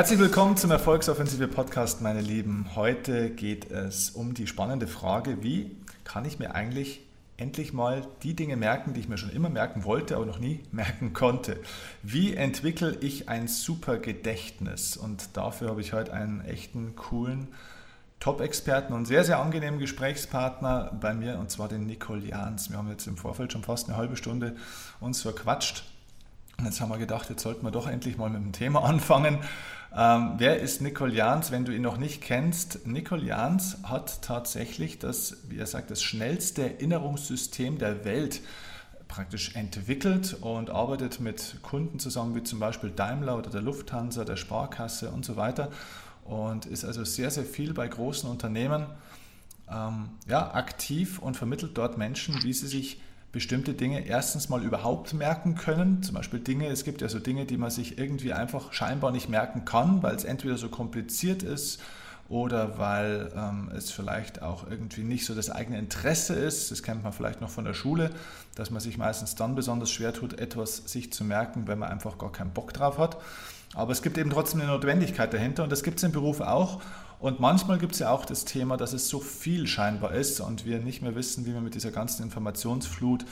Herzlich willkommen zum Erfolgsoffensive Podcast, meine Lieben. Heute geht es um die spannende Frage, wie kann ich mir eigentlich endlich mal die Dinge merken, die ich mir schon immer merken wollte, aber noch nie merken konnte. Wie entwickle ich ein super Gedächtnis? Und dafür habe ich heute einen echten, coolen Top-Experten und sehr, sehr angenehmen Gesprächspartner bei mir, und zwar den Nicole Jans. Wir haben jetzt im Vorfeld schon fast eine halbe Stunde uns verquatscht. Und jetzt haben wir gedacht, jetzt sollten wir doch endlich mal mit dem Thema anfangen. Ähm, wer ist Nicole Jans, wenn du ihn noch nicht kennst? Nicole Jans hat tatsächlich das, wie er sagt, das schnellste Erinnerungssystem der Welt praktisch entwickelt und arbeitet mit Kunden zusammen, wie zum Beispiel Daimler oder der Lufthansa, der Sparkasse und so weiter. Und ist also sehr, sehr viel bei großen Unternehmen ähm, ja, aktiv und vermittelt dort Menschen, wie sie sich bestimmte Dinge erstens mal überhaupt merken können. Zum Beispiel Dinge, es gibt ja so Dinge, die man sich irgendwie einfach scheinbar nicht merken kann, weil es entweder so kompliziert ist oder weil ähm, es vielleicht auch irgendwie nicht so das eigene Interesse ist. Das kennt man vielleicht noch von der Schule, dass man sich meistens dann besonders schwer tut, etwas sich zu merken, wenn man einfach gar keinen Bock drauf hat. Aber es gibt eben trotzdem eine Notwendigkeit dahinter und das gibt es im Beruf auch. Und manchmal gibt es ja auch das Thema, dass es so viel scheinbar ist und wir nicht mehr wissen, wie wir mit dieser ganzen Informationsflut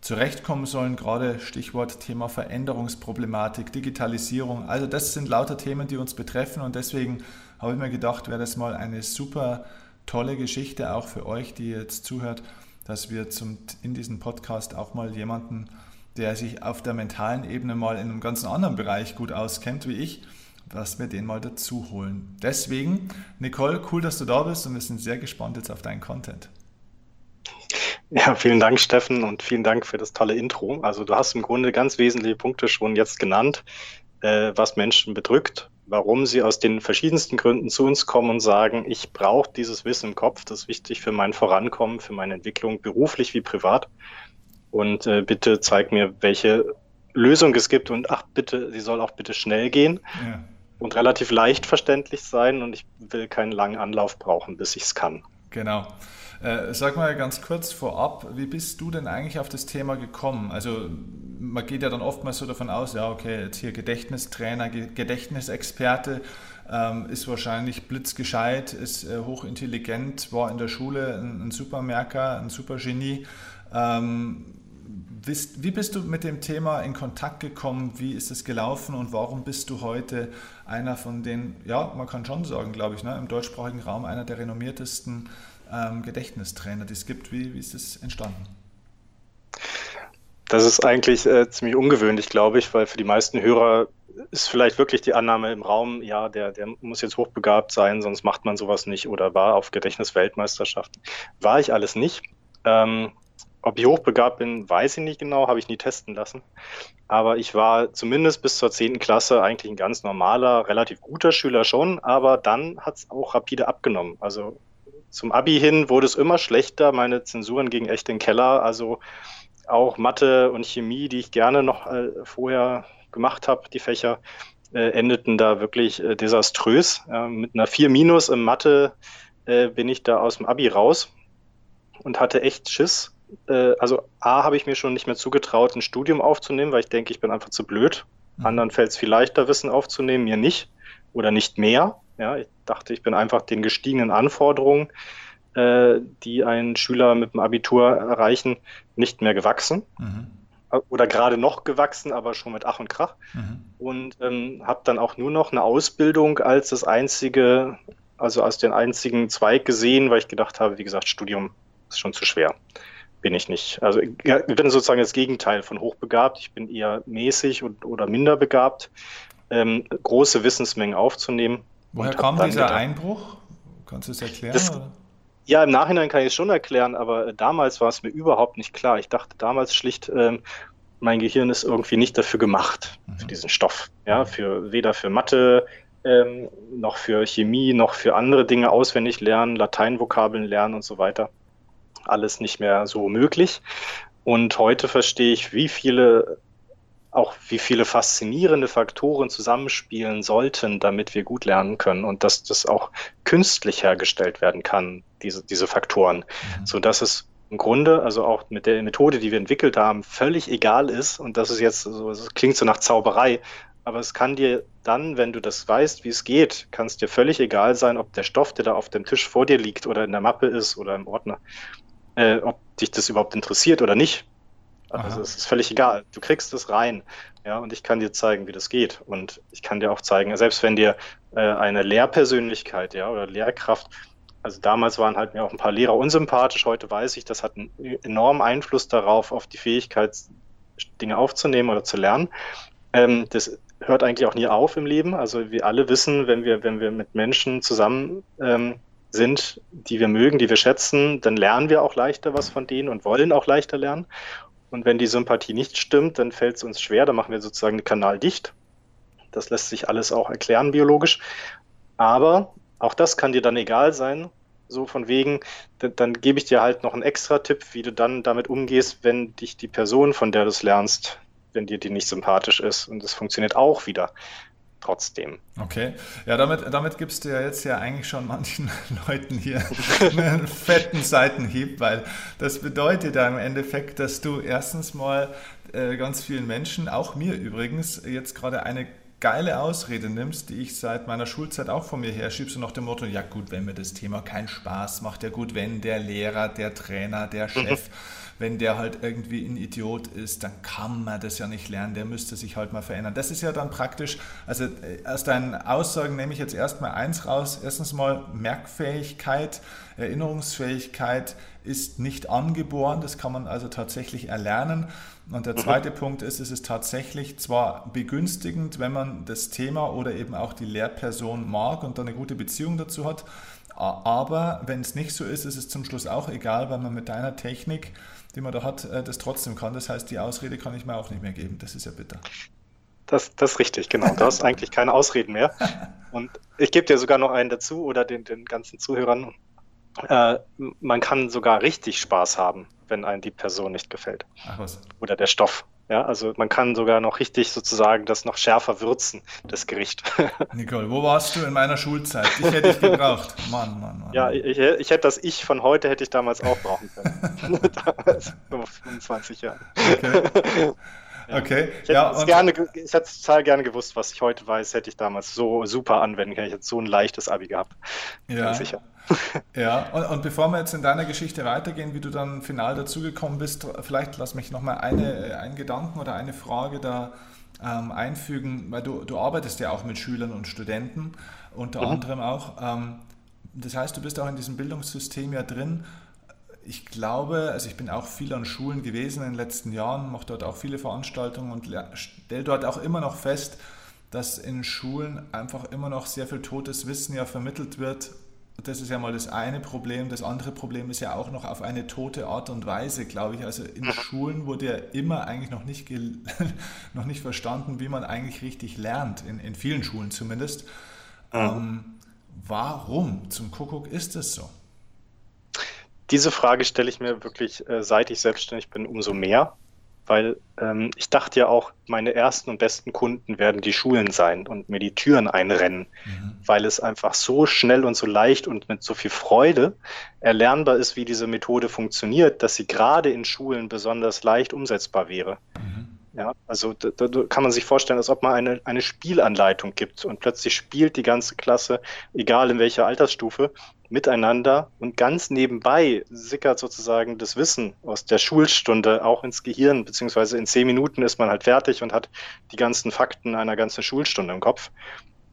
zurechtkommen sollen. Gerade Stichwort Thema Veränderungsproblematik, Digitalisierung. Also das sind lauter Themen, die uns betreffen und deswegen habe ich mir gedacht, wäre das mal eine super tolle Geschichte auch für euch, die jetzt zuhört, dass wir zum, in diesem Podcast auch mal jemanden, der sich auf der mentalen Ebene mal in einem ganz anderen Bereich gut auskennt wie ich, dass wir den mal dazu holen. Deswegen, Nicole, cool, dass du da bist und wir sind sehr gespannt jetzt auf deinen Content. Ja, vielen Dank, Steffen, und vielen Dank für das tolle Intro. Also du hast im Grunde ganz wesentliche Punkte schon jetzt genannt, äh, was Menschen bedrückt, warum sie aus den verschiedensten Gründen zu uns kommen und sagen, ich brauche dieses Wissen im Kopf, das ist wichtig für mein Vorankommen, für meine Entwicklung, beruflich wie privat. Und äh, bitte zeig mir, welche Lösung es gibt und ach bitte, sie soll auch bitte schnell gehen. Ja und relativ leicht verständlich sein und ich will keinen langen Anlauf brauchen, bis ich es kann. Genau. Äh, sag mal ganz kurz vorab, wie bist du denn eigentlich auf das Thema gekommen? Also man geht ja dann oftmals so davon aus, ja okay, jetzt hier Gedächtnistrainer, Gedächtnisexperte, ähm, ist wahrscheinlich blitzgescheit, ist äh, hochintelligent, war in der Schule ein, ein Supermerker, ein Supergenie. Ähm, wie bist du mit dem Thema in Kontakt gekommen? Wie ist es gelaufen und warum bist du heute einer von den, ja, man kann schon sagen, glaube ich, ne, im deutschsprachigen Raum einer der renommiertesten ähm, Gedächtnistrainer, die es gibt? Wie, wie ist es entstanden? Das ist eigentlich äh, ziemlich ungewöhnlich, glaube ich, weil für die meisten Hörer ist vielleicht wirklich die Annahme im Raum, ja, der, der muss jetzt hochbegabt sein, sonst macht man sowas nicht oder war auf Gedächtnisweltmeisterschaften. War ich alles nicht. Ähm, ob ich hochbegabt bin, weiß ich nicht genau, habe ich nie testen lassen. Aber ich war zumindest bis zur 10. Klasse eigentlich ein ganz normaler, relativ guter Schüler schon, aber dann hat es auch rapide abgenommen. Also zum Abi hin wurde es immer schlechter, meine Zensuren gingen echt in den Keller. Also auch Mathe und Chemie, die ich gerne noch äh, vorher gemacht habe, die Fächer, äh, endeten da wirklich äh, desaströs. mit einer 4 Minus im Mathe äh, bin ich da aus dem Abi raus und hatte echt Schiss äh, also A, habe ich mir schon nicht mehr zugetraut, ein Studium aufzunehmen, weil ich denke, ich bin einfach zu blöd. Mhm. Anderen fällt es viel leichter, Wissen aufzunehmen, mir nicht oder nicht mehr. Ja, ich dachte, ich bin einfach den gestiegenen Anforderungen, äh, die ein Schüler mit dem Abitur erreichen, nicht mehr gewachsen. Mhm. Oder gerade noch gewachsen, aber schon mit Ach und Krach. Mhm. Und ähm, habe dann auch nur noch eine Ausbildung als das einzige, also als den einzigen Zweig gesehen, weil ich gedacht habe, wie gesagt, Studium ist schon zu schwer bin ich nicht. Also ich bin sozusagen das Gegenteil von hochbegabt. Ich bin eher mäßig und, oder minder begabt, ähm, große Wissensmengen aufzunehmen. Woher kam dieser gedacht, Einbruch? Kannst du es erklären? Das, ja, im Nachhinein kann ich es schon erklären, aber damals war es mir überhaupt nicht klar. Ich dachte damals schlicht, ähm, mein Gehirn ist irgendwie nicht dafür gemacht, mhm. für diesen Stoff. Ja, für weder für Mathe, ähm, noch für Chemie, noch für andere Dinge auswendig lernen, Lateinvokabeln lernen und so weiter alles nicht mehr so möglich. Und heute verstehe ich, wie viele, auch wie viele faszinierende Faktoren zusammenspielen sollten, damit wir gut lernen können und dass das auch künstlich hergestellt werden kann, diese, diese Faktoren, mhm. so dass es im Grunde, also auch mit der Methode, die wir entwickelt haben, völlig egal ist und das ist jetzt so, es klingt so nach Zauberei, Aber es kann dir dann, wenn du das weißt, wie es geht, kann es dir völlig egal sein, ob der Stoff, der da auf dem Tisch vor dir liegt oder in der Mappe ist oder im Ordner, äh, ob dich das überhaupt interessiert oder nicht. Also es ist völlig egal. Du kriegst es rein. Ja, und ich kann dir zeigen, wie das geht. Und ich kann dir auch zeigen, selbst wenn dir äh, eine Lehrpersönlichkeit, ja, oder Lehrkraft, also damals waren halt mir auch ein paar Lehrer unsympathisch, heute weiß ich, das hat einen enormen Einfluss darauf, auf die Fähigkeit, Dinge aufzunehmen oder zu lernen. Ähm, das hört eigentlich auch nie auf im Leben. Also wir alle wissen, wenn wir, wenn wir mit Menschen zusammen ähm, sind, die wir mögen, die wir schätzen, dann lernen wir auch leichter was von denen und wollen auch leichter lernen. Und wenn die Sympathie nicht stimmt, dann fällt es uns schwer, dann machen wir sozusagen den Kanal dicht. Das lässt sich alles auch erklären biologisch. Aber auch das kann dir dann egal sein. So von wegen, dann, dann gebe ich dir halt noch einen extra Tipp, wie du dann damit umgehst, wenn dich die Person, von der du es lernst, wenn dir die nicht sympathisch ist. Und das funktioniert auch wieder trotzdem. Okay, ja, damit, damit gibst du ja jetzt ja eigentlich schon manchen Leuten hier einen fetten Seitenhieb, weil das bedeutet ja im Endeffekt, dass du erstens mal äh, ganz vielen Menschen, auch mir übrigens, jetzt gerade eine geile Ausrede nimmst, die ich seit meiner Schulzeit auch von mir her schiebe, so nach dem Motto, ja gut, wenn mir das Thema keinen Spaß macht, ja gut, wenn der Lehrer, der Trainer, der Chef, wenn der halt irgendwie ein Idiot ist, dann kann man das ja nicht lernen, der müsste sich halt mal verändern. Das ist ja dann praktisch, also äh, aus deinen Aussagen nehme ich jetzt erstmal eins raus, erstens mal Merkfähigkeit, Erinnerungsfähigkeit ist nicht angeboren, das kann man also tatsächlich erlernen. Und der mhm. zweite mhm. Punkt ist, es ist tatsächlich zwar begünstigend, wenn man das Thema oder eben auch die Lehrperson mag und dann eine gute Beziehung dazu hat, aber wenn es nicht so ist, ist es zum Schluss auch egal, weil man mit deiner Technik, die man da hat, äh, das trotzdem kann. Das heißt, die Ausrede kann ich mir auch nicht mehr geben. Das ist ja bitter. Das, das ist richtig, genau. Du hast eigentlich keine Ausreden mehr. Und ich gebe dir sogar noch einen dazu oder den, den ganzen Zuhörern. Äh, man kann sogar richtig Spaß haben, wenn einem die Person nicht gefällt. Ach was. Oder der Stoff. Ja, also man kann sogar noch richtig sozusagen das noch schärfer würzen, das Gericht. Nicole, wo warst du in meiner Schulzeit? Ich hätte dich gebraucht. Mann, Mann, Mann. Ja, ich, ich hätte das Ich von heute hätte ich damals auch brauchen können. damals, vor 25 Jahren. Okay. Okay. Ich hätte, ja, gerne, ich hätte total gerne gewusst, was ich heute weiß, hätte ich damals so super anwenden können. Ich hätte so ein leichtes Abi gehabt. Ja. Ganz sicher. Ja, und, und, bevor wir jetzt in deiner Geschichte weitergehen, wie du dann final dazugekommen bist, vielleicht lass mich nochmal eine, einen Gedanken oder eine Frage da ähm, einfügen, weil du, du arbeitest ja auch mit Schülern und Studenten, unter mhm. anderem auch. Ähm, das heißt, du bist auch in diesem Bildungssystem ja drin ich glaube, also ich bin auch viel an Schulen gewesen in den letzten Jahren, mache dort auch viele Veranstaltungen und stelle dort auch immer noch fest, dass in Schulen einfach immer noch sehr viel totes Wissen ja vermittelt wird. Das ist ja mal das eine Problem. Das andere Problem ist ja auch noch auf eine tote Art und Weise, glaube ich. Also in Schulen wurde ja immer eigentlich noch nicht, noch nicht verstanden, wie man eigentlich richtig lernt, in, in vielen Schulen zumindest. Mhm. Ähm, warum zum Kuckuck ist es so? Diese Frage stelle ich mir wirklich, äh, seit ich selbstständig bin, umso mehr, weil ähm, ich dachte ja auch, meine ersten und besten Kunden werden die Schulen sein und mir die Türen einrennen, mhm. weil es einfach so schnell und so leicht und mit so viel Freude erlernbar ist, wie diese Methode funktioniert, dass sie gerade in Schulen besonders leicht umsetzbar wäre. Mhm. Ja, also da, da, kann man sich vorstellen, als ob man eine, eine Spielanleitung gibt und plötzlich spielt die ganze Klasse, egal in welcher Altersstufe, miteinander und ganz nebenbei sickert sozusagen das Wissen aus der Schulstunde auch ins Gehirn, beziehungsweise in zehn Minuten ist man halt fertig und hat die ganzen Fakten einer ganzen Schulstunde im Kopf.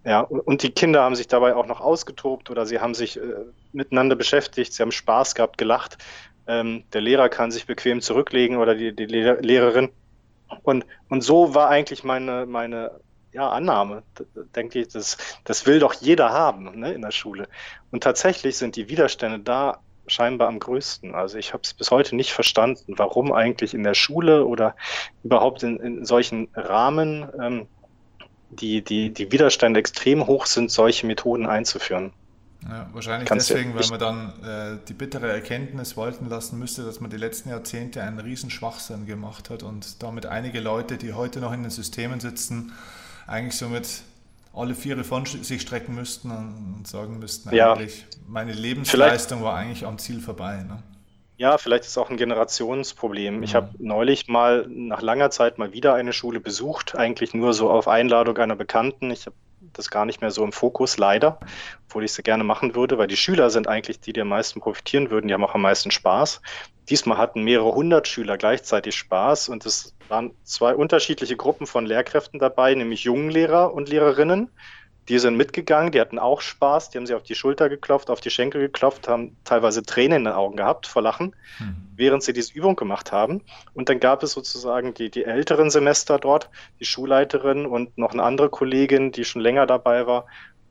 Ja, und die Kinder haben sich dabei auch noch ausgetobt oder sie haben sich äh, miteinander beschäftigt, sie haben Spaß gehabt, gelacht. Ähm, der Lehrer kann sich bequem zurücklegen oder die, die Lehrerin. Und, und so war eigentlich meine, meine ja, Annahme. Denke ich, das, das will doch jeder haben ne, in der Schule. Und tatsächlich sind die Widerstände da scheinbar am größten. Also ich habe es bis heute nicht verstanden, warum eigentlich in der Schule oder überhaupt in, in solchen Rahmen ähm, die, die, die Widerstände extrem hoch sind, solche Methoden einzuführen. Ja, wahrscheinlich Kannst deswegen, weil man dann äh, die bittere Erkenntnis walten lassen müsste, dass man die letzten Jahrzehnte einen riesen Schwachsinn gemacht hat und damit einige Leute, die heute noch in den Systemen sitzen, eigentlich somit alle Viere von sich strecken müssten und sagen müssten, ja. eigentlich meine Lebensleistung Vielleicht. war eigentlich am Ziel vorbei. Ne? Ja, vielleicht ist es auch ein Generationsproblem. Mhm. Ich habe neulich mal nach langer Zeit mal wieder eine Schule besucht, eigentlich nur so auf Einladung einer Bekannten. Ich habe das gar nicht mehr so im Fokus, leider, obwohl ich es gerne machen würde, weil die Schüler sind eigentlich die, die am meisten profitieren würden, die haben auch am meisten Spaß. Diesmal hatten mehrere hundert Schüler gleichzeitig Spaß und es waren zwei unterschiedliche Gruppen von Lehrkräften dabei, nämlich Jungenlehrer und Lehrerinnen die sind mitgegangen, die hatten auch Spaß, die haben sich auf die Schulter geklopft, auf die Schenkel geklopft, haben teilweise Tränen in den Augen gehabt vor Lachen, hm. während sie diese Übung gemacht haben. Und dann gab es sozusagen die, die älteren Semester dort, die Schulleiterin und noch eine andere Kollegin, die schon länger dabei war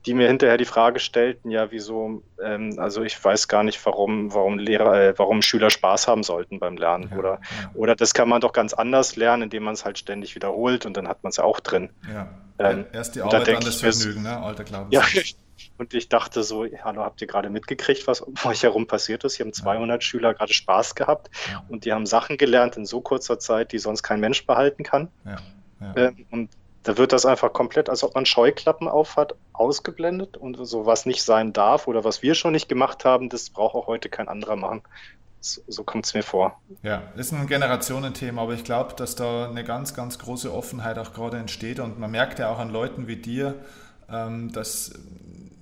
die mir hinterher die Frage stellten, ja, wieso, ähm, also ich weiß gar nicht, warum, warum Lehrer, äh, warum Schüler Spaß haben sollten beim Lernen. Ja, oder, ja. oder das kann man doch ganz anders lernen, indem man es halt ständig wiederholt und dann hat man es auch drin. Ja. Ähm, Erst die Arbeit, dann das Vergnügen, ne? Alter Glauben. Ja, und ich dachte so, hallo, habt ihr gerade mitgekriegt, was um euch herum passiert ist? Hier haben 200 ja. Schüler gerade Spaß gehabt und die haben Sachen gelernt in so kurzer Zeit, die sonst kein Mensch behalten kann. Ja. Ja. Ähm, und da wird das einfach komplett, als ob man Scheuklappen aufhat, ausgeblendet und so was nicht sein darf oder was wir schon nicht gemacht haben, das braucht auch heute kein anderer machen. So, kommt es mir vor. Ja, ist ein Generationenthema, aber ich glaube, dass da eine ganz, ganz große Offenheit auch gerade entsteht und man merkt ja auch an Leuten wie dir, ähm, dass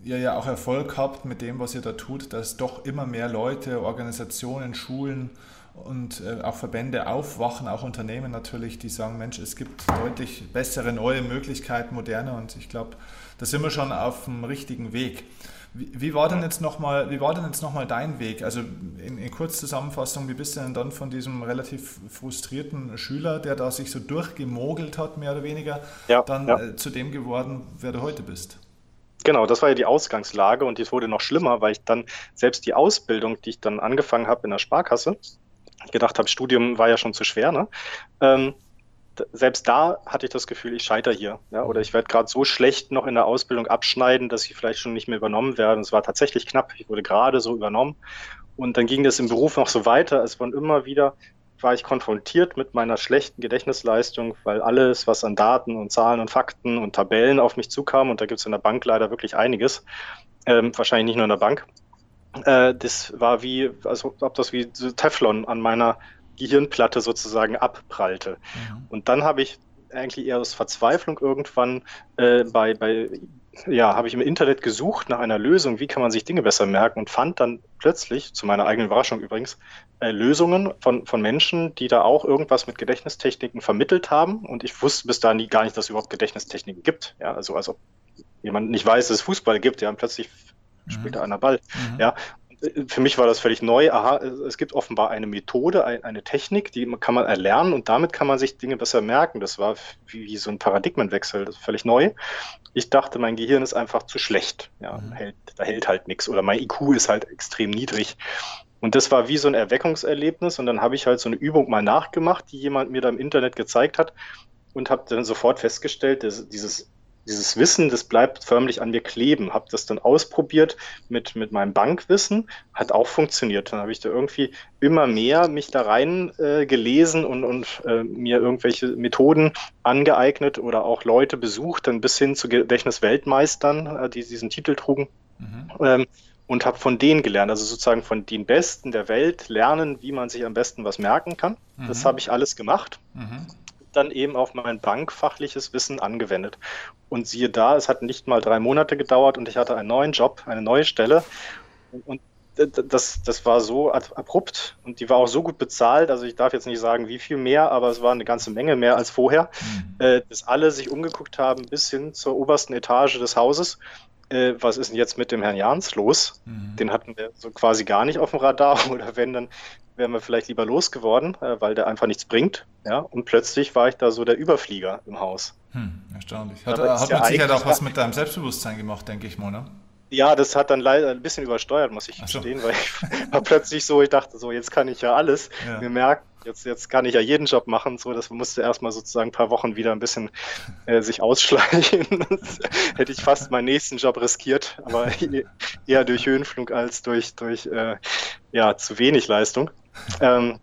ihr ja auch Erfolg habt mit dem, was ihr da tut, dass doch immer mehr Leute, Organisationen, Schulen, und äh, auch Verbände aufwachen, auch Unternehmen natürlich, die sagen, Mensch, es gibt deutlich bessere neue Möglichkeiten, moderne und ich glaube, da sind wir schon auf dem richtigen Weg. Wie, wie war denn jetzt nochmal, wie war denn jetzt nochmal dein Weg? Also in, in Kurzzusammenfassung, wie bist du denn dann von diesem relativ frustrierten Schüler, der da sich so durchgemogelt hat, mehr oder weniger, ja, dann ja. Äh, zu dem geworden, wer du heute bist? Genau, das war ja die Ausgangslage und es wurde noch schlimmer, weil ich dann selbst die Ausbildung, die ich dann angefangen habe in der Sparkasse, gedacht habe, Studium war ja schon zu schwer, ne? Ähm, selbst da hatte ich das Gefühl, ich scheitere hier. Ja? Oder ich werde gerade so schlecht noch in der Ausbildung abschneiden, dass ich vielleicht schon nicht mehr übernommen werde. Es war tatsächlich knapp. Ich wurde gerade so übernommen. Und dann ging das im Beruf noch so weiter. Es waren immer wieder, war ich konfrontiert mit meiner schlechten Gedächtnisleistung, weil alles, was an Daten und Zahlen und Fakten und Tabellen auf mich zukam, und da gibt es in der Bank leider wirklich einiges, ähm, wahrscheinlich nicht nur in der Bank, äh, das war wie, also ob das wie Teflon an meiner Gehirnplatte sozusagen abprallte. Mhm. Und dann habe ich eigentlich eher aus Verzweiflung irgendwann äh, bei, bei ja, habe ich im Internet gesucht nach einer Lösung, wie kann man sich Dinge besser merken und fand dann plötzlich, zu meiner eigenen Überraschung übrigens, äh, Lösungen von, von Menschen, die da auch irgendwas mit Gedächtnistechniken vermittelt haben. Und ich wusste bis dahin gar nicht, dass es überhaupt Gedächtnistechniken gibt. Ja, also als ob jemand nicht weiß, dass es Fußball gibt, ja, und plötzlich spielt da einer Ball. Mhm. Ja, für mich war das völlig neu. Aha, es gibt offenbar eine Methode, eine Technik, die kann man erlernen und damit kann man sich Dinge besser merken. Das war wie, so ein Paradigmenwechsel, das ist völlig neu. Ich dachte, mein Gehirn ist einfach zu schlecht. Ja, mhm. hält, da hält halt nichts oder mein IQ ist halt extrem niedrig. Und das war wie so ein Erweckungserlebnis und dann habe ich halt so eine Übung mal nachgemacht, die jemand mir da im Internet gezeigt hat und habe dann sofort festgestellt, dass dieses dieses Wissen, das bleibt förmlich an mir kleben. Habe das dann ausprobiert mit, mit meinem Bankwissen, hat auch funktioniert. Dann habe ich da irgendwie immer mehr mich da rein äh, gelesen und, und äh, mir irgendwelche Methoden angeeignet oder auch Leute besucht, dann bis hin zu Gedächtnisweltmeistern, äh, die diesen Titel trugen. Mhm. Ähm, und habe von denen gelernt, also sozusagen von den Besten der Welt lernen, wie man sich am besten was merken kann. Mhm. Das habe ich alles gemacht. Mhm dann eben auf mein bankfachliches Wissen angewendet. Und siehe da, es hat nicht mal drei Monate gedauert und ich hatte einen neuen Job, eine neue Stelle. Und das, das war so abrupt und die war auch so gut bezahlt. Also ich darf jetzt nicht sagen, wie viel mehr, aber es war eine ganze Menge mehr als vorher, mhm. äh, dass alle sich umgeguckt haben bis hin zur obersten Etage des Hauses. Äh, was ist denn jetzt mit dem Herrn Jans los? Mhm. Den hatten wir so quasi gar nicht auf dem Radar oder wenn, dann wären wir vielleicht lieber losgeworden, äh, weil der einfach nichts bringt. Ja, und plötzlich war ich da so der Überflieger im Haus. Hm, erstaunlich. Hat, hat ja mit Sicherheit auch was mit deinem Selbstbewusstsein gemacht, denke ich mal, ne? Ja, das hat dann leider ein bisschen übersteuert, muss ich so. gestehen, weil ich war plötzlich so, ich dachte so, jetzt kann ich ja alles. Ja. Mir merkt, jetzt, jetzt kann ich ja jeden Job machen. So, das musste erstmal sozusagen ein paar Wochen wieder ein bisschen äh, sich ausschleichen. hätte ich fast meinen nächsten Job riskiert, aber eher durch Höhenflug als durch, durch äh, ja, zu wenig Leistung. Ähm,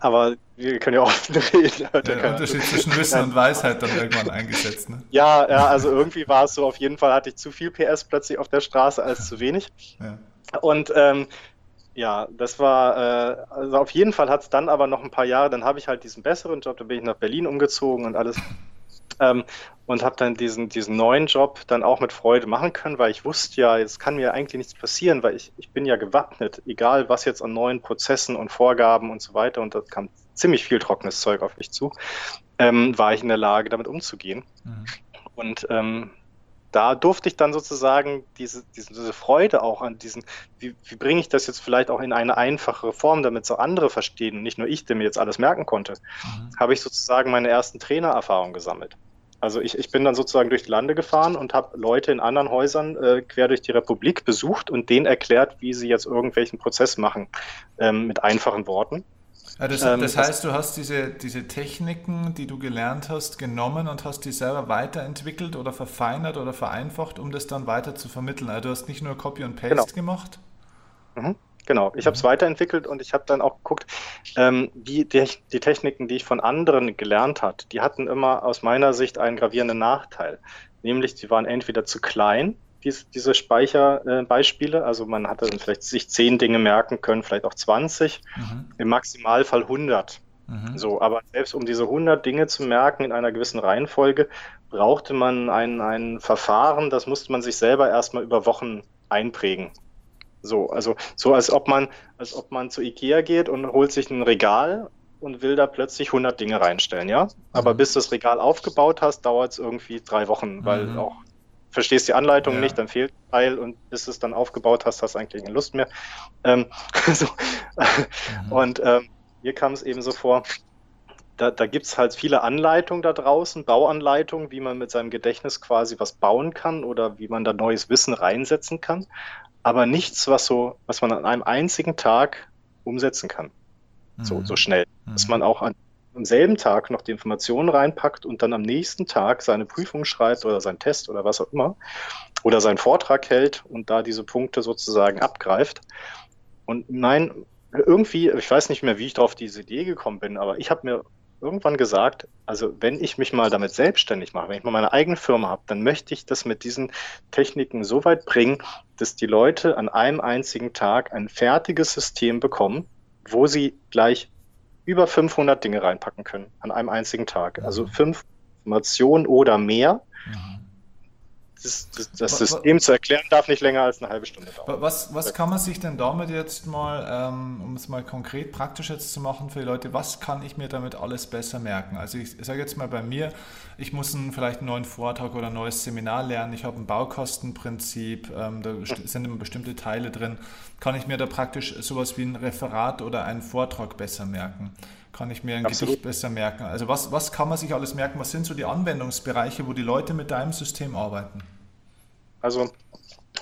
aber wir können ja offen reden. Der Unterschied zwischen Wissen und Weisheit dann irgendwann eingesetzt. Ne? Ja, ja, also irgendwie war es so, auf jeden Fall hatte ich zu viel PS plötzlich auf der Straße als zu wenig. Ja. Und ähm, Ja, das war, äh, also auf jeden Fall hat es dann aber noch ein paar Jahre, dann habe ich halt diesen besseren Job, da bin ich nach Berlin umgezogen und alles. Ähm, und habe dann diesen, diesen neuen Job dann auch mit Freude machen können, weil ich wusste ja, es kann mir eigentlich nichts passieren, weil ich, ich bin ja gewappnet, egal was jetzt an neuen Prozessen und Vorgaben und so weiter, und da kam ziemlich viel trockenes Zeug auf mich zu, ähm, war ich in der Lage, damit umzugehen. Mhm. Und ähm, da durfte ich dann sozusagen diese, diese, diese Freude auch an diesen, wie, wie bringe ich das jetzt vielleicht auch in eine einfachere Form, damit es auch andere verstehen nicht nur ich, der mir jetzt alles merken konnte, mhm. habe ich sozusagen meine ersten Trainererfahrungen gesammelt. Also ich, ich bin dann sozusagen durch die Lande gefahren und habe Leute in anderen Häusern äh, quer durch die Republik besucht und denen erklärt, wie sie jetzt irgendwelchen Prozess machen, ähm, mit einfachen Worten. Ja, das, ähm, das, heißt, du hast diese, diese Techniken, die du gelernt hast, genommen und hast die selber weiterentwickelt oder verfeinert oder vereinfacht, um das dann weiter zu vermitteln. Also du hast nicht nur Copy und Paste genau. gemacht? Mhm. Genau, ich habe es mhm. weiterentwickelt und ich habe dann auch geguckt, ähm, wie die, die, Techniken, die ich von anderen gelernt habe, die hatten immer aus meiner Sicht einen gravierenden Nachteil. Nämlich, die waren entweder zu klein, dies, diese Speicherbeispiele. Äh, also man hatte dann vielleicht sich zehn Dinge merken können, vielleicht auch 20, mhm. im Maximalfall 100. Mhm. So, aber selbst um diese 100 Dinge zu merken in einer gewissen Reihenfolge, brauchte man ein, ein Verfahren, das musste man sich selber erstmal über Wochen einprägen. So, also so als ob man, als ob man zu Ikea geht und holt sich ein Regal und will da plötzlich 100 Dinge reinstellen, ja. Aber mhm. bis das Regal aufgebaut hast, dauert es irgendwie drei Wochen, weil mhm. auch verstehst die Anleitung ja. nicht, dann fehlt ein Teil und bis es dann aufgebaut hast, hast du eigentlich keine Lust mehr. Ähm, so. mhm. Und ähm, hier kam es eben so vor, da, da gibt es halt viele Anleitungen da draußen, Bauanleitungen, wie man mit seinem Gedächtnis quasi was bauen kann oder wie man da neues Wissen reinsetzen kann aber nichts, was so, was man an einem einzigen Tag umsetzen kann. Mhm. So, so schnell. Mhm. Dass man auch an, am selben Tag noch die Informationen reinpackt und dann am nächsten Tag seine Prüfung schreibt oder seinen Test oder was auch immer oder seinen Vortrag hält und da diese Punkte sozusagen abgreift. Und nein, irgendwie, ich weiß nicht mehr, wie ich auf diese Idee gekommen bin, aber ich habe mir irgendwann gesagt, also wenn ich mich mal damit selbstständig mache, wenn ich mal meine eigene Firma habe, dann möchte ich das mit diesen Techniken so weit bringen, dass die Leute an einem einzigen Tag ein fertiges System bekommen, wo sie gleich über 500 Dinge reinpacken können an einem einzigen Tag. Also mhm. fünf Informationen oder mehr. Mhm das, das, das System zu erklären darf nicht länger als eine halbe Stunde dauern. Was, was kann man sich denn damit jetzt mal, ähm, um es mal konkret praktisch jetzt zu machen für die Leute, was kann ich mir damit alles besser merken? Also ich, sage jetzt mal bei mir, ich muss einen, vielleicht einen neuen Vortrag oder ein neues Seminar lernen, ich habe ein Baukostenprinzip, ähm, da sind immer bestimmte Teile drin. Kann ich mir da praktisch sowas wie ein Referat oder einen Vortrag besser merken? Kann ich mir ein Absolut. Gedicht besser merken. Also was, was kann man sich alles merken? Was sind so die Anwendungsbereiche, wo die Leute mit deinem System arbeiten? Also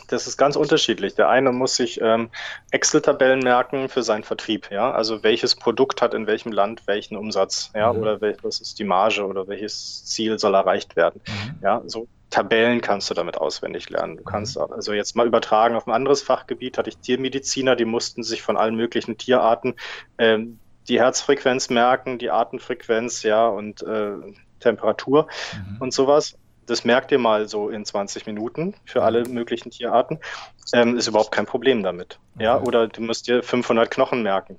das ist ganz unterschiedlich. Der eine muss sich ähm, Excel-Tabellen merken für seinen Vertrieb, ja. Also welches Produkt hat in welchem Land welchen Umsatz, ja, mhm. oder was ist die Marge oder welches Ziel soll erreicht werden. Mhm. Ja, so Tabellen kannst du damit auswendig lernen. Du mhm. kannst also jetzt mal übertragen auf ein anderes Fachgebiet, hatte ich Tiermediziner, die mussten sich von allen möglichen Tierarten ähm, die Herzfrequenz merken, die Atemfrequenz, ja, und äh, Temperatur mhm. und sowas. Das merkt ihr mal so in 20 Minuten für alle mhm. möglichen Tierarten. Ähm, ist überhaupt kein Problem damit. Okay. Ja, oder du musst dir 500 Knochen merken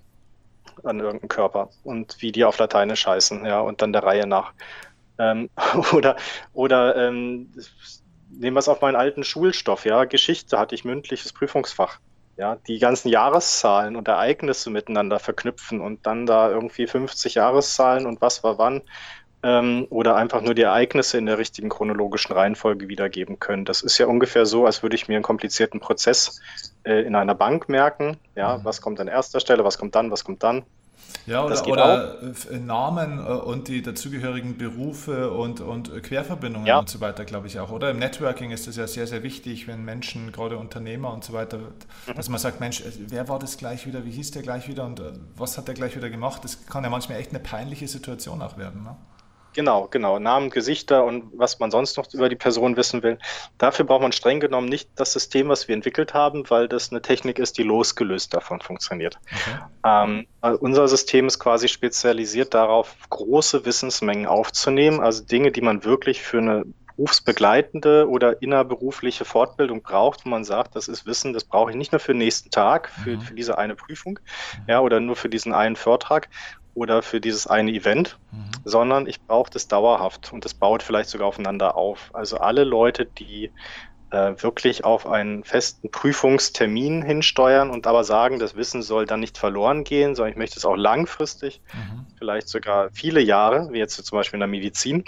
an irgendeinem Körper und wie die auf Lateinisch heißen, ja, und dann der Reihe nach. Ähm, oder oder ähm, nehmen wir es auf meinen alten Schulstoff, ja, Geschichte hatte ich mündliches Prüfungsfach ja, die ganzen Jahreszahlen und Ereignisse miteinander verknüpfen und dann da irgendwie 50 Jahreszahlen und was war wann ähm, oder einfach nur die Ereignisse in der richtigen chronologischen Reihenfolge wiedergeben können. Das ist ja ungefähr so, als würde ich mir einen komplizierten Prozess äh, in einer Bank merken. Ja, mhm. was kommt an erster Stelle, was kommt dann, was kommt dann. Ja, oder, oder äh, Namen äh, und die dazugehörigen Berufe und, und Querverbindungen ja. und so weiter, glaube ich auch. Oder im Networking ist das ja sehr, sehr wichtig, wenn Menschen, gerade Unternehmer und so weiter, mhm. dass man sagt, Mensch, äh, wer war das gleich wieder, wie hieß der gleich wieder und was hat der gleich wieder gemacht? Das kann ja manchmal echt eine peinliche Situation auch werden. Ne? Genau, genau. Namen, Gesichter und was man sonst noch über die Person wissen will. Dafür braucht man streng genommen nicht das System, was wir entwickelt haben, weil das eine Technik ist, die losgelöst davon funktioniert. Okay. Ähm, also unser System ist quasi spezialisiert darauf, große Wissensmengen aufzunehmen, also Dinge, die man wirklich für eine berufsbegleitende oder innerberufliche Fortbildung braucht, wo man sagt, das ist Wissen, das brauche ich nicht nur für den nächsten Tag, für, mhm. für diese eine Prüfung, mhm. ja, oder nur für diesen einen Vortrag oder für dieses eine Event, mhm. sondern ich brauche das dauerhaft und das baut vielleicht sogar aufeinander auf. Also alle Leute, die äh, wirklich auf einen festen Prüfungstermin hinsteuern und aber sagen, das Wissen soll dann nicht verloren gehen, sondern ich möchte es auch langfristig, mhm. vielleicht sogar viele Jahre, wie jetzt zum Beispiel in der Medizin.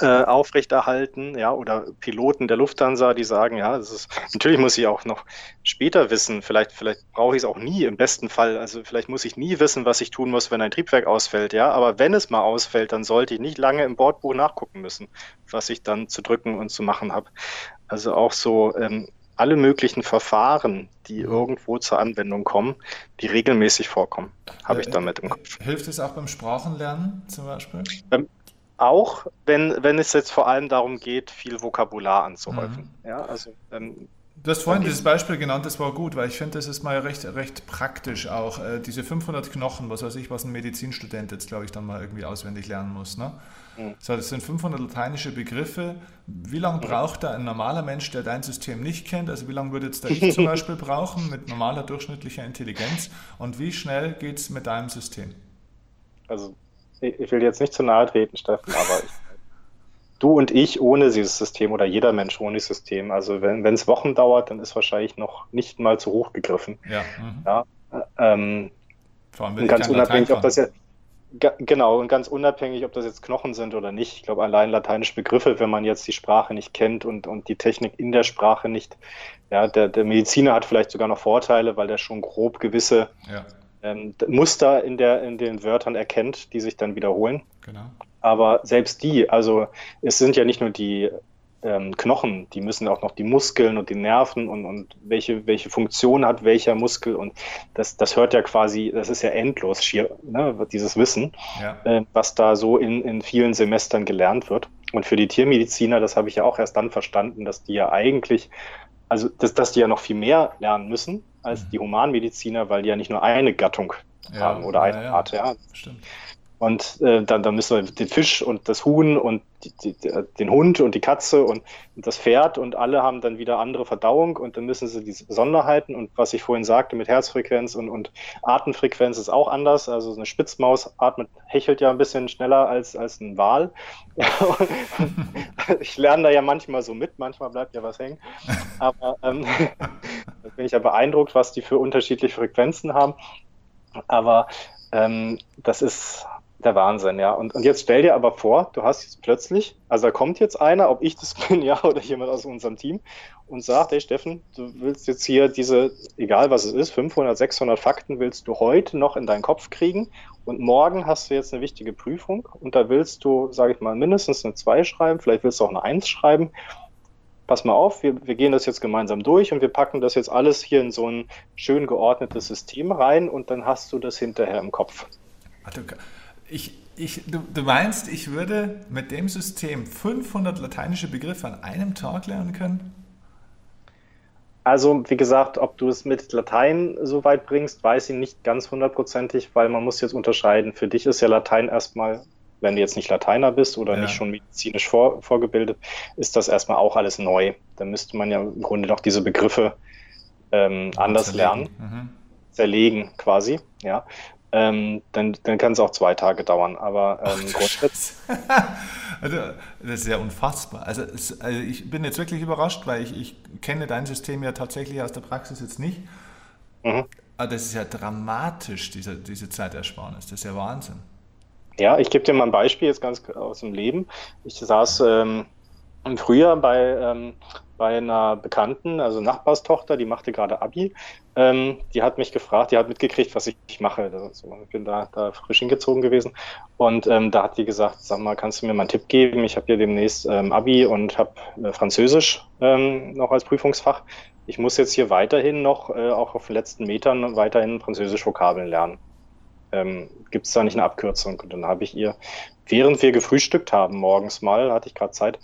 Äh, aufrechterhalten, ja, oder Piloten der Lufthansa, die sagen, ja, das ist, natürlich muss ich auch noch später wissen, vielleicht, vielleicht brauche ich es auch nie im besten Fall, also vielleicht muss ich nie wissen, was ich tun muss, wenn ein Triebwerk ausfällt, ja, aber wenn es mal ausfällt, dann sollte ich nicht lange im Bordbuch nachgucken müssen, was ich dann zu drücken und zu machen habe. Also auch so ähm, alle möglichen Verfahren, die irgendwo zur Anwendung kommen, die regelmäßig vorkommen, habe ich äh, damit im Kopf. Hilft es auch beim Sprachenlernen zum Beispiel? Beim, auch, wenn, wenn es jetzt vor allem darum geht, viel Vokabular anzuhäufen. Mhm. Ja, also ähm, Du hast vorhin dieses Beispiel genannt, das war gut, weil ich finde, das ist mal recht, recht praktisch auch. Äh, diese 500 Knochen, was weiß ich, was ein Medizinstudent jetzt, glaube ich, dann mal irgendwie auswendig lernen muss. Ne? Mhm. So, das sind 500 lateinische Begriffe. Wie lange mhm. braucht da ein normaler Mensch, der dein System nicht kennt? Also wie lange würde jetzt da ich zum Beispiel brauchen mit normaler durchschnittlicher Intelligenz? Und wie schnell geht es mit deinem System? Also ich will jetzt nicht zu nahe treten, Steffen, aber ich, du und ich ohne dieses System oder jeder Mensch ohne dieses System. Also wenn es Wochen dauert, dann ist wahrscheinlich noch nicht mal zu hoch gegriffen. Ja. Mhm. ja ähm, Vor allem, ganz unabhängig, ob das ja genau und ganz unabhängig, ob das jetzt Knochen sind oder nicht. Ich glaube, allein lateinische Begriffe, wenn man jetzt die Sprache nicht kennt und, und die Technik in der Sprache nicht, ja, der, der Mediziner hat vielleicht sogar noch Vorteile, weil der schon grob gewisse ja ähm, Muster in, der, in den Wörtern erkennt, die sich dann wiederholen. Genau. Aber selbst die, also es sind ja nicht nur die ähm, Knochen, die müssen auch noch die Muskeln und die Nerven und, und welche, welche Funktion hat welcher Muskel und das, das hört ja quasi, das ist ja endlos schier, ne, dieses Wissen, ja. äh, was da so in, in vielen Semestern gelernt wird. Und für die Tiermediziner, das habe ich ja auch erst dann verstanden, dass die ja eigentlich, also dass, dass die ja noch viel mehr lernen müssen, als die Humanmediziner, weil die ja nicht nur eine Gattung ja, haben oder eine ja, Art. Ja. Stimmt. Und äh, dann, dann müssen wir den Fisch und das Huhn und die, die, den Hund und die Katze und, und, das Pferd und alle haben dann wieder andere Verdauung und dann müssen sie diese Besonderheiten und was ich vorhin sagte mit Herzfrequenz und, und Atemfrequenz ist auch anders. Also so eine Spitzmaus atmet, hechelt ja ein bisschen schneller als, als ein Wal. ich lerne da ja manchmal so mit, manchmal bleibt ja was hängen. Aber ähm, da bin ich ja beeindruckt, was die für unterschiedliche Frequenzen haben. Aber ähm, das ist der Wahnsinn, ja. Und, und jetzt stell dir aber vor, du hast jetzt plötzlich, also da kommt jetzt einer, ob ich das bin, ja, oder jemand aus unserem Team und sagt, hey Steffen, du willst jetzt hier diese, egal was es ist, 500, 600 Fakten willst du heute noch in deinen Kopf kriegen und morgen hast du jetzt eine wichtige Prüfung und da willst du, sage ich mal, mindestens eine 2 schreiben, vielleicht willst du auch eine 1 schreiben. Pass mal auf, wir, wir gehen das jetzt gemeinsam durch und wir packen das jetzt alles hier in so ein schön geordnetes System rein und dann hast du das hinterher im Kopf. Ich, ich, du, du meinst, ich würde mit dem System 500 lateinische Begriffe an einem Tag lernen können? Also, wie gesagt, ob du es mit Latein so weit bringst, weiß ich nicht ganz hundertprozentig, weil man muss jetzt unterscheiden. Für dich ist ja Latein erstmal, wenn du jetzt nicht Lateiner bist oder ja. nicht schon medizinisch vor, vorgebildet, ist das erstmal auch alles neu. Da müsste man ja im Grunde noch diese Begriffe ähm, anders zerlegen. lernen, mhm. zerlegen quasi, ja ähm, dann, dann kann es auch zwei Tage dauern. Aber ähm, also, das ist ja unfassbar. Also, es, also, ich bin jetzt wirklich überrascht, weil ich, ich kenne dein System ja tatsächlich aus der Praxis jetzt nicht. Mhm. Aber das ist ja dramatisch, diese, diese Zeitersparnis. Das ist ja Wahnsinn. Ja, ich gebe dir mal ein Beispiel jetzt ganz aus dem Leben. Ich saß ähm, im Frühjahr bei, ähm, bei einer Bekannten, also Nachbarstochter, die machte gerade Abi. Ähm, die hat mich gefragt, die hat mitgekriegt, was ich mache. Also, ich bin da, da frisch hingezogen gewesen. Und ähm, da hat die gesagt, sag mal, kannst du mir mal einen Tipp geben? Ich habe hier demnächst ähm, Abi und habe äh, Französisch ähm, noch als Prüfungsfach. Ich muss jetzt hier weiterhin noch, äh, auch auf den letzten Metern, weiterhin Französisch Vokabeln lernen. Ähm, Gibt es da nicht eine Abkürzung? Und dann habe ich ihr, während wir gefrühstückt haben, morgens mal, hatte ich gerade Zeit,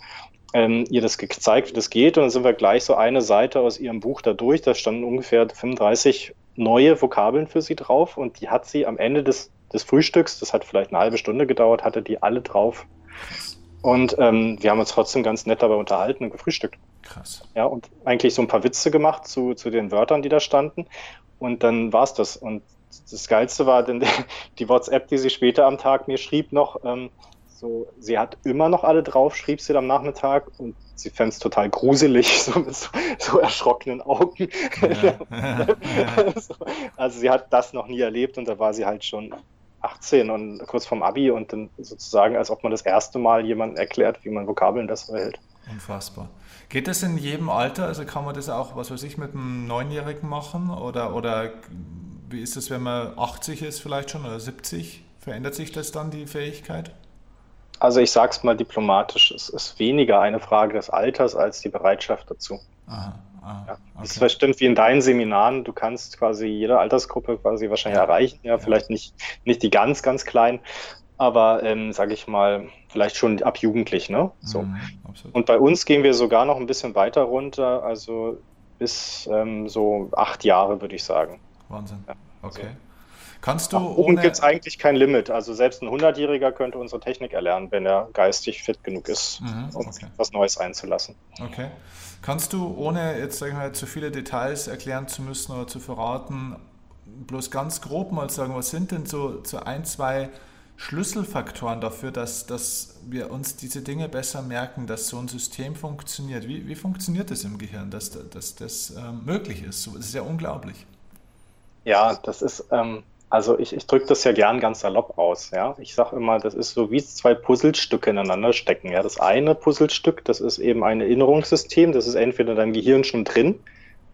ähm, ihr das gezeigt, wie das geht. Und dann sind wir gleich so eine Seite aus ihrem Buch da durch. Da standen ungefähr 35 neue Vokabeln für sie drauf. Und die hat sie am Ende des, des Frühstücks, das hat vielleicht eine halbe Stunde gedauert, hatte die alle drauf. Und ähm, wir haben uns trotzdem ganz nett dabei unterhalten und gefrühstückt. Krass. Ja, und eigentlich so ein paar Witze gemacht zu, zu den Wörtern, die da standen. Und dann war es das. Und das Geilste war denn die WhatsApp, die sie später am Tag mir schrieb noch, ähm, so, sie hat immer noch alle drauf, schrieb sie am Nachmittag und sie fände es total gruselig, so mit so, so erschrockenen Augen. Ja. also, also sie hat das noch nie erlebt und da war sie halt schon 18 und kurz vorm Abi und dann sozusagen, als ob man das erste Mal jemandem erklärt, wie man Vokabeln das erhält. Unfassbar. Geht das in jedem Alter? Also kann man das auch, was weiß ich, mit einem Neunjährigen machen? Oder, oder wie ist das, wenn man 80 ist vielleicht schon oder 70? Verändert sich das dann, die Fähigkeit? Also ich sage es mal diplomatisch, es ist weniger eine Frage des Alters als die Bereitschaft dazu. Aha, aha, ja. okay. Es ist bestimmt wie in deinen Seminaren, du kannst quasi jede Altersgruppe quasi wahrscheinlich ja. erreichen, ja, ja, vielleicht nicht, nicht die ganz, ganz kleinen, aber ähm, sage ich mal, vielleicht schon ab jugendlich, ne? So. Mhm, Und bei uns gehen wir sogar noch ein bisschen weiter runter, also bis ähm, so acht Jahre, würde ich sagen. Wahnsinn. Ja, okay. So. Kannst du Nach oben gibt es eigentlich kein Limit. Also selbst ein 100-Jähriger könnte unsere Technik erlernen, wenn er geistig fit genug ist, mhm, um okay. was Neues einzulassen. Okay. Kannst du, ohne jetzt sag ich mal, zu viele Details erklären zu müssen oder zu verraten, bloß ganz grob mal sagen, was sind denn so, so ein, zwei Schlüsselfaktoren dafür, dass, dass wir uns diese Dinge besser merken, dass so ein System funktioniert? Wie, wie funktioniert das im Gehirn, dass, dass das ähm, möglich ist? Das ist ja unglaublich. Ja, das ist, ähm, also ich, ich drücke das ja gern ganz salopp aus. Ja? Ich sage immer, das ist so wie zwei Puzzlestücke ineinander stecken. Ja? Das eine Puzzlestück, das ist eben ein Erinnerungssystem, das ist entweder in deinem Gehirn schon drin,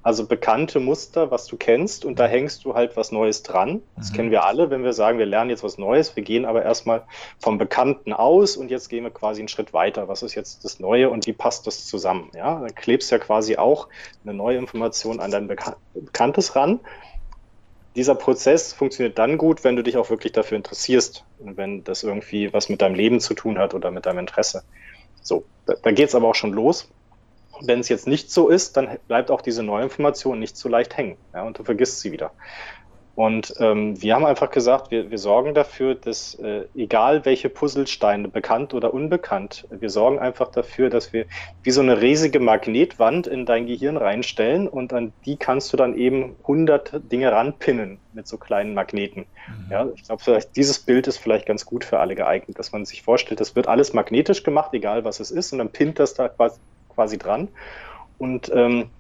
also bekannte Muster, was du kennst, und da hängst du halt was Neues dran. Das mhm. kennen wir alle, wenn wir sagen, wir lernen jetzt was Neues, wir gehen aber erstmal vom Bekannten aus und jetzt gehen wir quasi einen Schritt weiter. Was ist jetzt das Neue und wie passt das zusammen? Ja, dann klebst ja quasi auch eine neue Information an dein Bekanntes ran dieser Prozess funktioniert dann gut, wenn du dich auch wirklich dafür interessierst und wenn das irgendwie was mit deinem Leben zu tun hat oder mit deinem Interesse. So, da, da geht es aber auch schon los. Wenn es jetzt nicht so ist, dann bleibt auch diese neue Information nicht so leicht hängen ja, und du vergisst sie wieder. Und ähm, wir haben einfach gesagt, wir, wir sorgen dafür, dass äh, egal welche Puzzlesteine, bekannt oder unbekannt, wir sorgen einfach dafür, dass wir wie so eine riesige Magnetwand in dein Gehirn reinstellen und an die kannst du dann eben hundert Dinge ranpinnen mit so kleinen Magneten. Mhm. Ja, ich glaube, vielleicht dieses Bild ist vielleicht ganz gut für alle geeignet, dass man sich vorstellt, das wird alles magnetisch gemacht, egal was es ist, und dann pinnt das da quasi, quasi dran. Und ähm,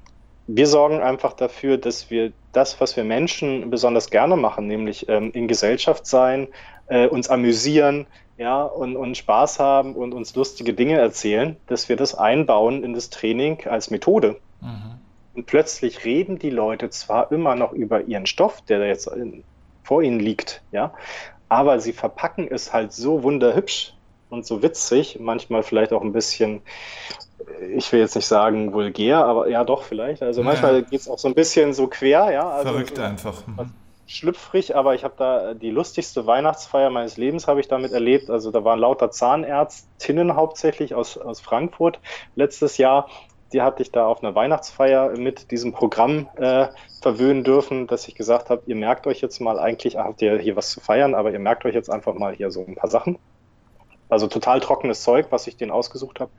wir sorgen einfach dafür, dass wir das, was wir Menschen besonders gerne machen, nämlich ähm, in Gesellschaft sein, äh, uns amüsieren, ja, und, und Spaß haben und uns lustige Dinge erzählen, dass wir das einbauen in das Training als Methode. Mhm. Und plötzlich reden die Leute zwar immer noch über ihren Stoff, der jetzt in, vor ihnen liegt, ja, aber sie verpacken es halt so wunderhübsch und so witzig, manchmal vielleicht auch ein bisschen ich will jetzt nicht sagen vulgär, aber ja doch vielleicht. Also manchmal ja. geht es auch so ein bisschen so quer, ja. Also Verrückt so, einfach. Schlüpfrig, aber ich habe da die lustigste Weihnachtsfeier meines Lebens habe ich damit erlebt. Also da waren lauter Zahnärztinnen hauptsächlich aus, aus Frankfurt letztes Jahr. Die hatte ich da auf einer Weihnachtsfeier mit diesem Programm äh, verwöhnen dürfen, dass ich gesagt habe, ihr merkt euch jetzt mal eigentlich, habt ihr hier was zu feiern, aber ihr merkt euch jetzt einfach mal hier so ein paar Sachen. Also total trockenes Zeug, was ich denen ausgesucht habe.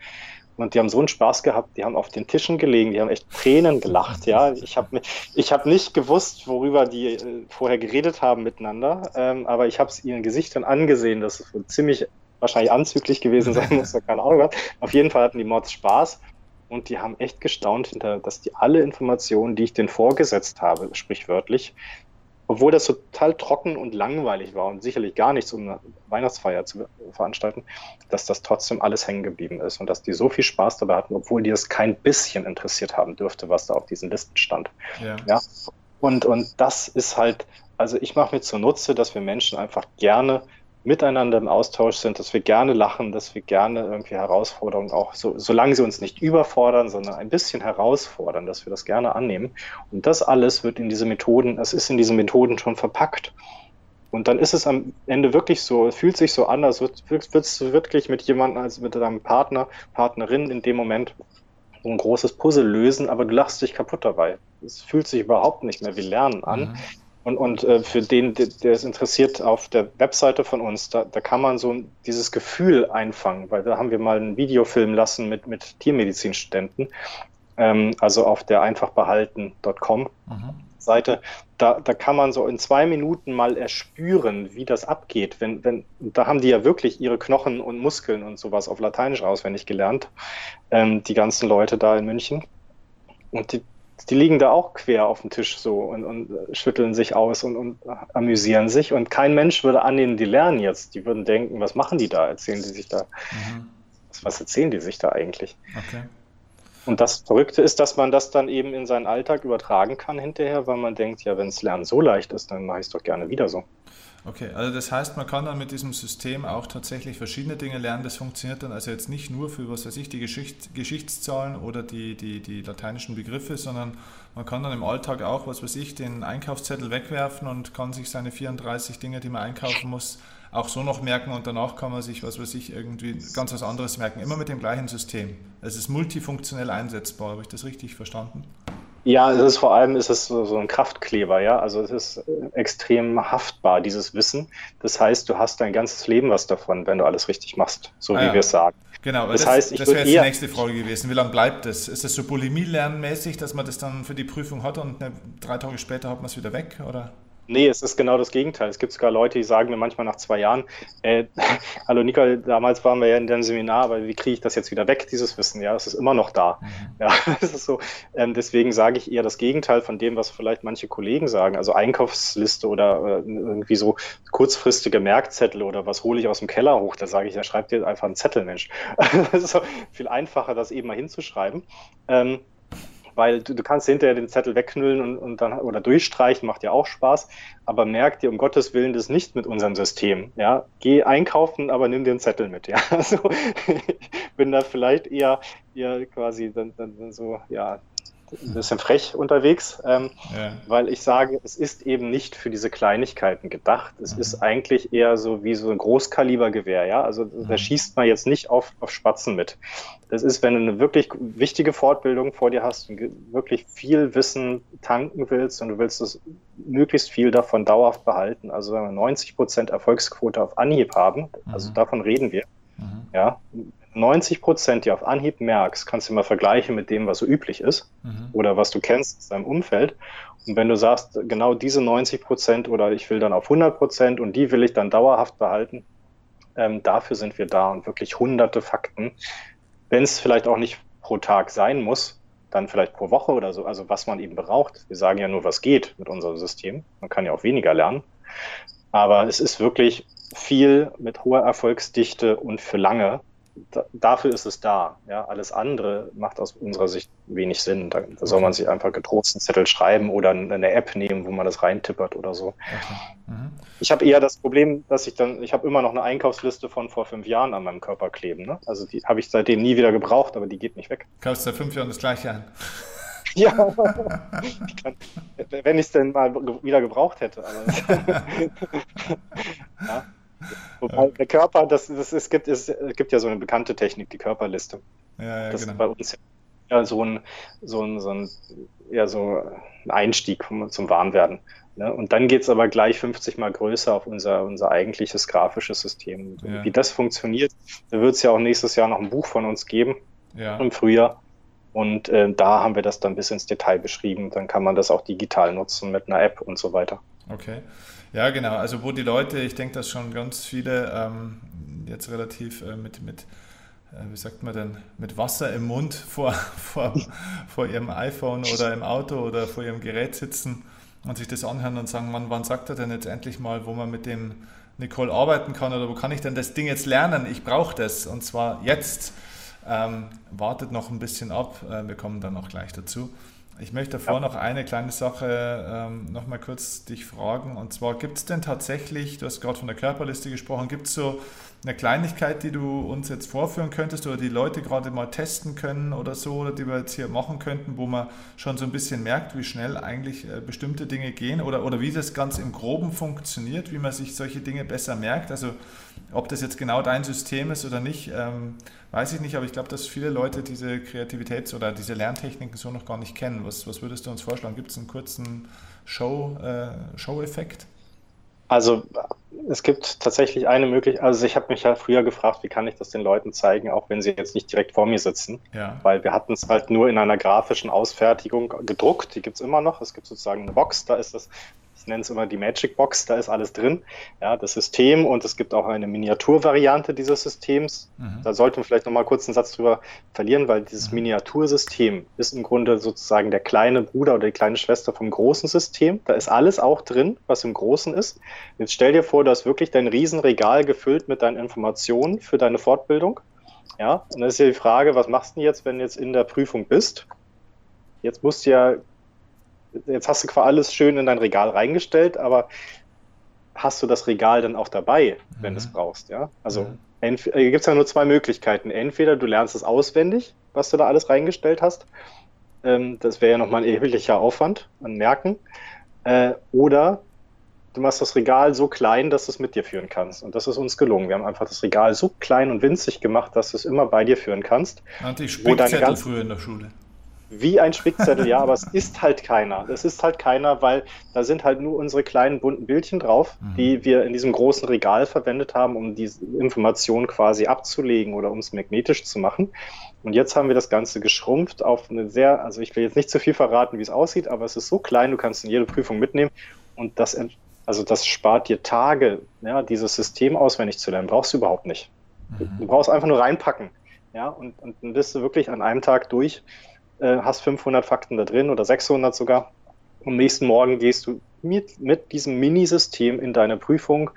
Und die haben so einen Spaß gehabt, die haben auf den Tischen gelegen, die haben echt Tränen gelacht, ja. Ich habe ich hab nicht gewusst, worüber die äh, vorher geredet haben miteinander, ähm, aber ich habe es ihren Gesichtern angesehen, dass es ziemlich wahrscheinlich anzüglich gewesen sein muss, keine Ahnung. Auf jeden Fall hatten die Mods Spaß und die haben echt gestaunt, dass die alle Informationen, die ich denen vorgesetzt habe, sprichwörtlich, obwohl das total trocken und langweilig war und sicherlich gar nichts, um eine Weihnachtsfeier zu veranstalten, dass das trotzdem alles hängen geblieben ist und dass die so viel Spaß dabei hatten, obwohl die es kein bisschen interessiert haben dürfte, was da auf diesen Listen stand. Ja. ja? Und, und das ist halt, also ich mache mir zunutze, dass wir Menschen einfach gerne miteinander im Austausch sind, dass wir gerne lachen, dass wir gerne irgendwie Herausforderungen auch, so, solange sie uns nicht überfordern, sondern ein bisschen herausfordern, dass wir das gerne annehmen. Und das alles wird in diese Methoden, es ist in diese Methoden schon verpackt. Und dann ist es am Ende wirklich so, es fühlt sich so an, als du wirklich mit jemandem, also mit deinem Partner, Partnerin in dem Moment so ein großes Puzzle lösen, aber du lachst dich kaputt dabei. Es fühlt sich überhaupt nicht mehr wie Lernen an. Mhm Und, und äh, für den, der, es interessiert, auf der Webseite von uns, da, da kann man so dieses Gefühl einfangen, weil da haben wir mal einen Videofilm lassen mit, mit Tiermedizinstudenten, ähm, also auf der einfachbehalten.com. Mhm. Seite, da, da kann man so in zwei Minuten mal erspüren, wie das abgeht. Wenn, wenn, da haben die ja wirklich ihre Knochen und Muskeln und sowas auf Lateinisch auswendig gelernt, ähm, die ganzen Leute da in München. Und die, die liegen da auch quer auf dem Tisch so und, und schütteln sich aus und, und, amüsieren sich. Und kein Mensch würde annehmen, die lernen jetzt. Die würden denken, was machen die da? Erzählen die sich da? Mhm. Was erzählen die sich da eigentlich? Okay. Und das Verrückte ist, dass man das dann eben in seinen Alltag übertragen kann hinterher, weil man denkt, ja, wenn es Lernen so leicht ist, dann mache ich es doch gerne wieder so. Okay, also das heißt, man kann dann mit diesem System auch tatsächlich verschiedene Dinge lernen. Das funktioniert dann also jetzt nicht nur für, was weiß ich, die Geschicht, Geschichtszahlen oder die, die, die lateinischen Begriffe, sondern man kann dann im Alltag auch, was weiß ich, den Einkaufszettel wegwerfen und kann sich seine 34 Dinge, die man einkaufen muss, auch so noch merken und danach kann man sich, was weiß ich, irgendwie ganz was anderes merken. Immer mit dem gleichen System. Es ist multifunktionell einsetzbar. Habe ich das richtig verstanden? Ja, es ist vor allem ist es so, so ein Kraftkleber, ja. Also es ist extrem haftbar, dieses Wissen. Das heißt, du hast dein ganzes Leben was davon, wenn du alles richtig machst, so ah, wie ja. wir es sagen. Genau, das, das heißt, ich das wäre jetzt die nächste Frage gewesen. Wie lange bleibt das? Ist das so Bulimie-lernmäßig, dass man das dann für die Prüfung hat und drei Tage später hat man es wieder weg? Oder? Nee, es ist genau das Gegenteil. Es gibt sogar Leute, die sagen mir manchmal nach zwei Jahren, äh, hallo Nicole, damals waren wir ja in dem Seminar, aber wie kriege ich das jetzt wieder weg, dieses Wissen? Ja, es ist immer noch da. Mhm. Ja, es ist so. Ähm, deswegen sage ich eher das Gegenteil von dem, was vielleicht manche Kollegen sagen. Also Einkaufsliste oder äh, irgendwie so kurzfristige Merkzettel oder was hole ich aus dem Keller hoch, da sage ich, ja, schreib dir einfach einen Zettel, Mensch. Es ist so viel einfacher, das eben mal hinzuschreiben. Ähm, weil du, du kannst hinterher den Zettel wegknüllen und, und dann oder durchstreichen, macht ja auch Spaß, aber merk dir um Gottes Willen das nicht mit unserem System. Ja, geh einkaufen, aber nimm einen Zettel mit. Ja, also ich bin da vielleicht eher, eher quasi dann, dann so ja ein bisschen frech unterwegs, ähm, ja. weil ich sage, es ist eben nicht für diese Kleinigkeiten gedacht. Es mhm. ist eigentlich eher so wie so ein Großkalibergewehr, ja. Also mhm. da schießt man jetzt nicht auf, auf Spatzen mit. Das ist, wenn du eine wirklich wichtige Fortbildung vor dir hast und wirklich viel Wissen tanken willst und du willst es möglichst viel davon dauerhaft behalten. Also wenn wir 90 Prozent Erfolgsquote auf Anhieb haben, also mhm. davon reden wir, mhm. ja, 90 Prozent, die auf Anhieb merkst, kannst du mal vergleichen mit dem, was so üblich ist mhm. oder was du kennst aus deinem Umfeld. Und wenn du sagst, genau diese 90 Prozent oder ich will dann auf 100 Prozent und die will ich dann dauerhaft behalten, ähm, dafür sind wir da und wirklich hunderte Fakten. Wenn es vielleicht auch nicht pro Tag sein muss, dann vielleicht pro Woche oder so, also was man eben braucht. Wir sagen ja nur, was geht mit unserem System. Man kann ja auch weniger lernen. Aber es ist wirklich viel mit hoher Erfolgsdichte und für lange dafür ist es da. Ja, alles andere macht aus unserer Sicht wenig Sinn. Da, da soll man sich einfach getrost einen Zettel schreiben oder eine App nehmen, wo man das reintippert oder so. Okay. Mhm. Ich habe eher das Problem, dass ich dann, ich habe immer noch eine Einkaufsliste von vor fünf Jahren an meinem Körper kleben. Ne? Also die habe ich seitdem nie wieder gebraucht, aber die geht nicht weg. Kaufst seit fünf Jahren das gleiche an? Ja, ich kann, wenn ich es denn mal wieder gebraucht hätte. ja. Wobei der Körper, das, das, es, gibt, es gibt ja so eine bekannte Technik, die Körperliste. Ja, ja, das genau. ist bei uns ja so ein, so ein, so ein, ja, so ein Einstieg zum Warmwerden. Ne? Und dann geht es aber gleich 50 mal größer auf unser, unser eigentliches grafisches System. Ja. Wie das funktioniert, da wird es ja auch nächstes Jahr noch ein Buch von uns geben ja. im Frühjahr. Und äh, da haben wir das dann bis ins Detail beschrieben. Dann kann man das auch digital nutzen mit einer App und so weiter. Okay. Ja, genau. Also wo die Leute, ich denke, dass schon ganz viele ähm, jetzt relativ äh, mit, mit äh, wie sagt man denn, mit Wasser im Mund vor, vor, vor ihrem iPhone oder im Auto oder vor ihrem Gerät sitzen und sich das anhören und sagen, Mann, wann sagt er denn jetzt endlich mal, wo man mit dem Nicole arbeiten kann oder wo kann ich denn das Ding jetzt lernen? Ich brauche das und zwar jetzt. Ähm, wartet noch ein bisschen ab, äh, wir kommen dann auch gleich dazu. Ich möchte davor ja. noch eine kleine Sache ähm, noch mal kurz dich fragen. Und zwar gibt es denn tatsächlich, du hast gerade von der Körperliste gesprochen, gibt es so eine Kleinigkeit, die du uns jetzt vorführen könntest oder die Leute gerade mal testen können oder so, oder die wir jetzt hier machen könnten, wo man schon so ein bisschen merkt, wie schnell eigentlich äh, bestimmte Dinge gehen oder, oder wie das ganz im Groben funktioniert, wie man sich solche Dinge besser merkt? Also ob das jetzt genau dein System ist oder nicht, ähm, weiß ich nicht, aber ich glaube, dass viele Leute diese Kreativitäts- oder diese Lerntechniken so noch gar nicht kennen. Was, was würdest du uns vorschlagen? Gibt es einen kurzen Show, äh, Show-Effekt? Also es gibt tatsächlich eine Möglichkeit, also ich habe mich ja früher gefragt, wie kann ich das den Leuten zeigen, auch wenn sie jetzt nicht direkt vor mir sitzen. Ja. Weil wir hatten es halt nur in einer grafischen Ausfertigung gedruckt, die gibt es immer noch. Es gibt sozusagen eine Box, da ist das nenne es immer die Magic Box, da ist alles drin. Ja, das System und es gibt auch eine Miniaturvariante dieses Systems. Mhm. Da sollten wir vielleicht noch mal kurz einen Satz drüber verlieren, weil dieses mhm. Miniatursystem ist im Grunde sozusagen der kleine Bruder oder die kleine Schwester vom großen System. Da ist alles auch drin, was im Großen ist. Jetzt stell dir vor, du hast wirklich dein Riesenregal gefüllt mit deinen Informationen für deine Fortbildung. Ja, und dann ist ja die Frage, was machst du jetzt, wenn du jetzt in der Prüfung bist? Jetzt musst du ja jetzt hast du quasi alles schön in dein Regal reingestellt, aber hast du das Regal dann auch dabei, wenn mhm. du es brauchst, ja? Also mhm. Äh, gibt es ja nur zwei Möglichkeiten. Entweder du lernst es auswendig, was du da alles reingestellt hast. Ähm, das wäre ja nochmal ein erheblicher Aufwand an Merken. Äh, oder du machst das Regal so klein, dass du es mit dir führen kannst. Und das ist uns gelungen. Wir haben einfach das Regal so klein und winzig gemacht, dass du es immer bei dir führen kannst. Hatte ich Spickzettel früher in der Schule wie ein Spickzettel, ja, aber es ist halt keiner. Es ist halt keiner, weil da sind halt nur unsere kleinen bunten Bildchen drauf, mhm. die wir in diesem großen Regal verwendet haben, um diese Information quasi abzulegen oder um es magnetisch zu machen. Und jetzt haben wir das Ganze geschrumpft auf eine sehr, also ich will jetzt nicht zu viel verraten, wie es aussieht, aber es ist so klein, du kannst in jede Prüfung mitnehmen und das, also das spart dir Tage, ja, dieses System auswendig zu lernen, brauchst du überhaupt nicht. Mhm. Du brauchst einfach nur reinpacken, ja, und, und dann bist du wirklich an einem Tag durch äh, hast 500 Fakten da drin oder 600 sogar. Am nächsten Morgen gehst du mit, mit diesem Minisystem in deine Prüfung,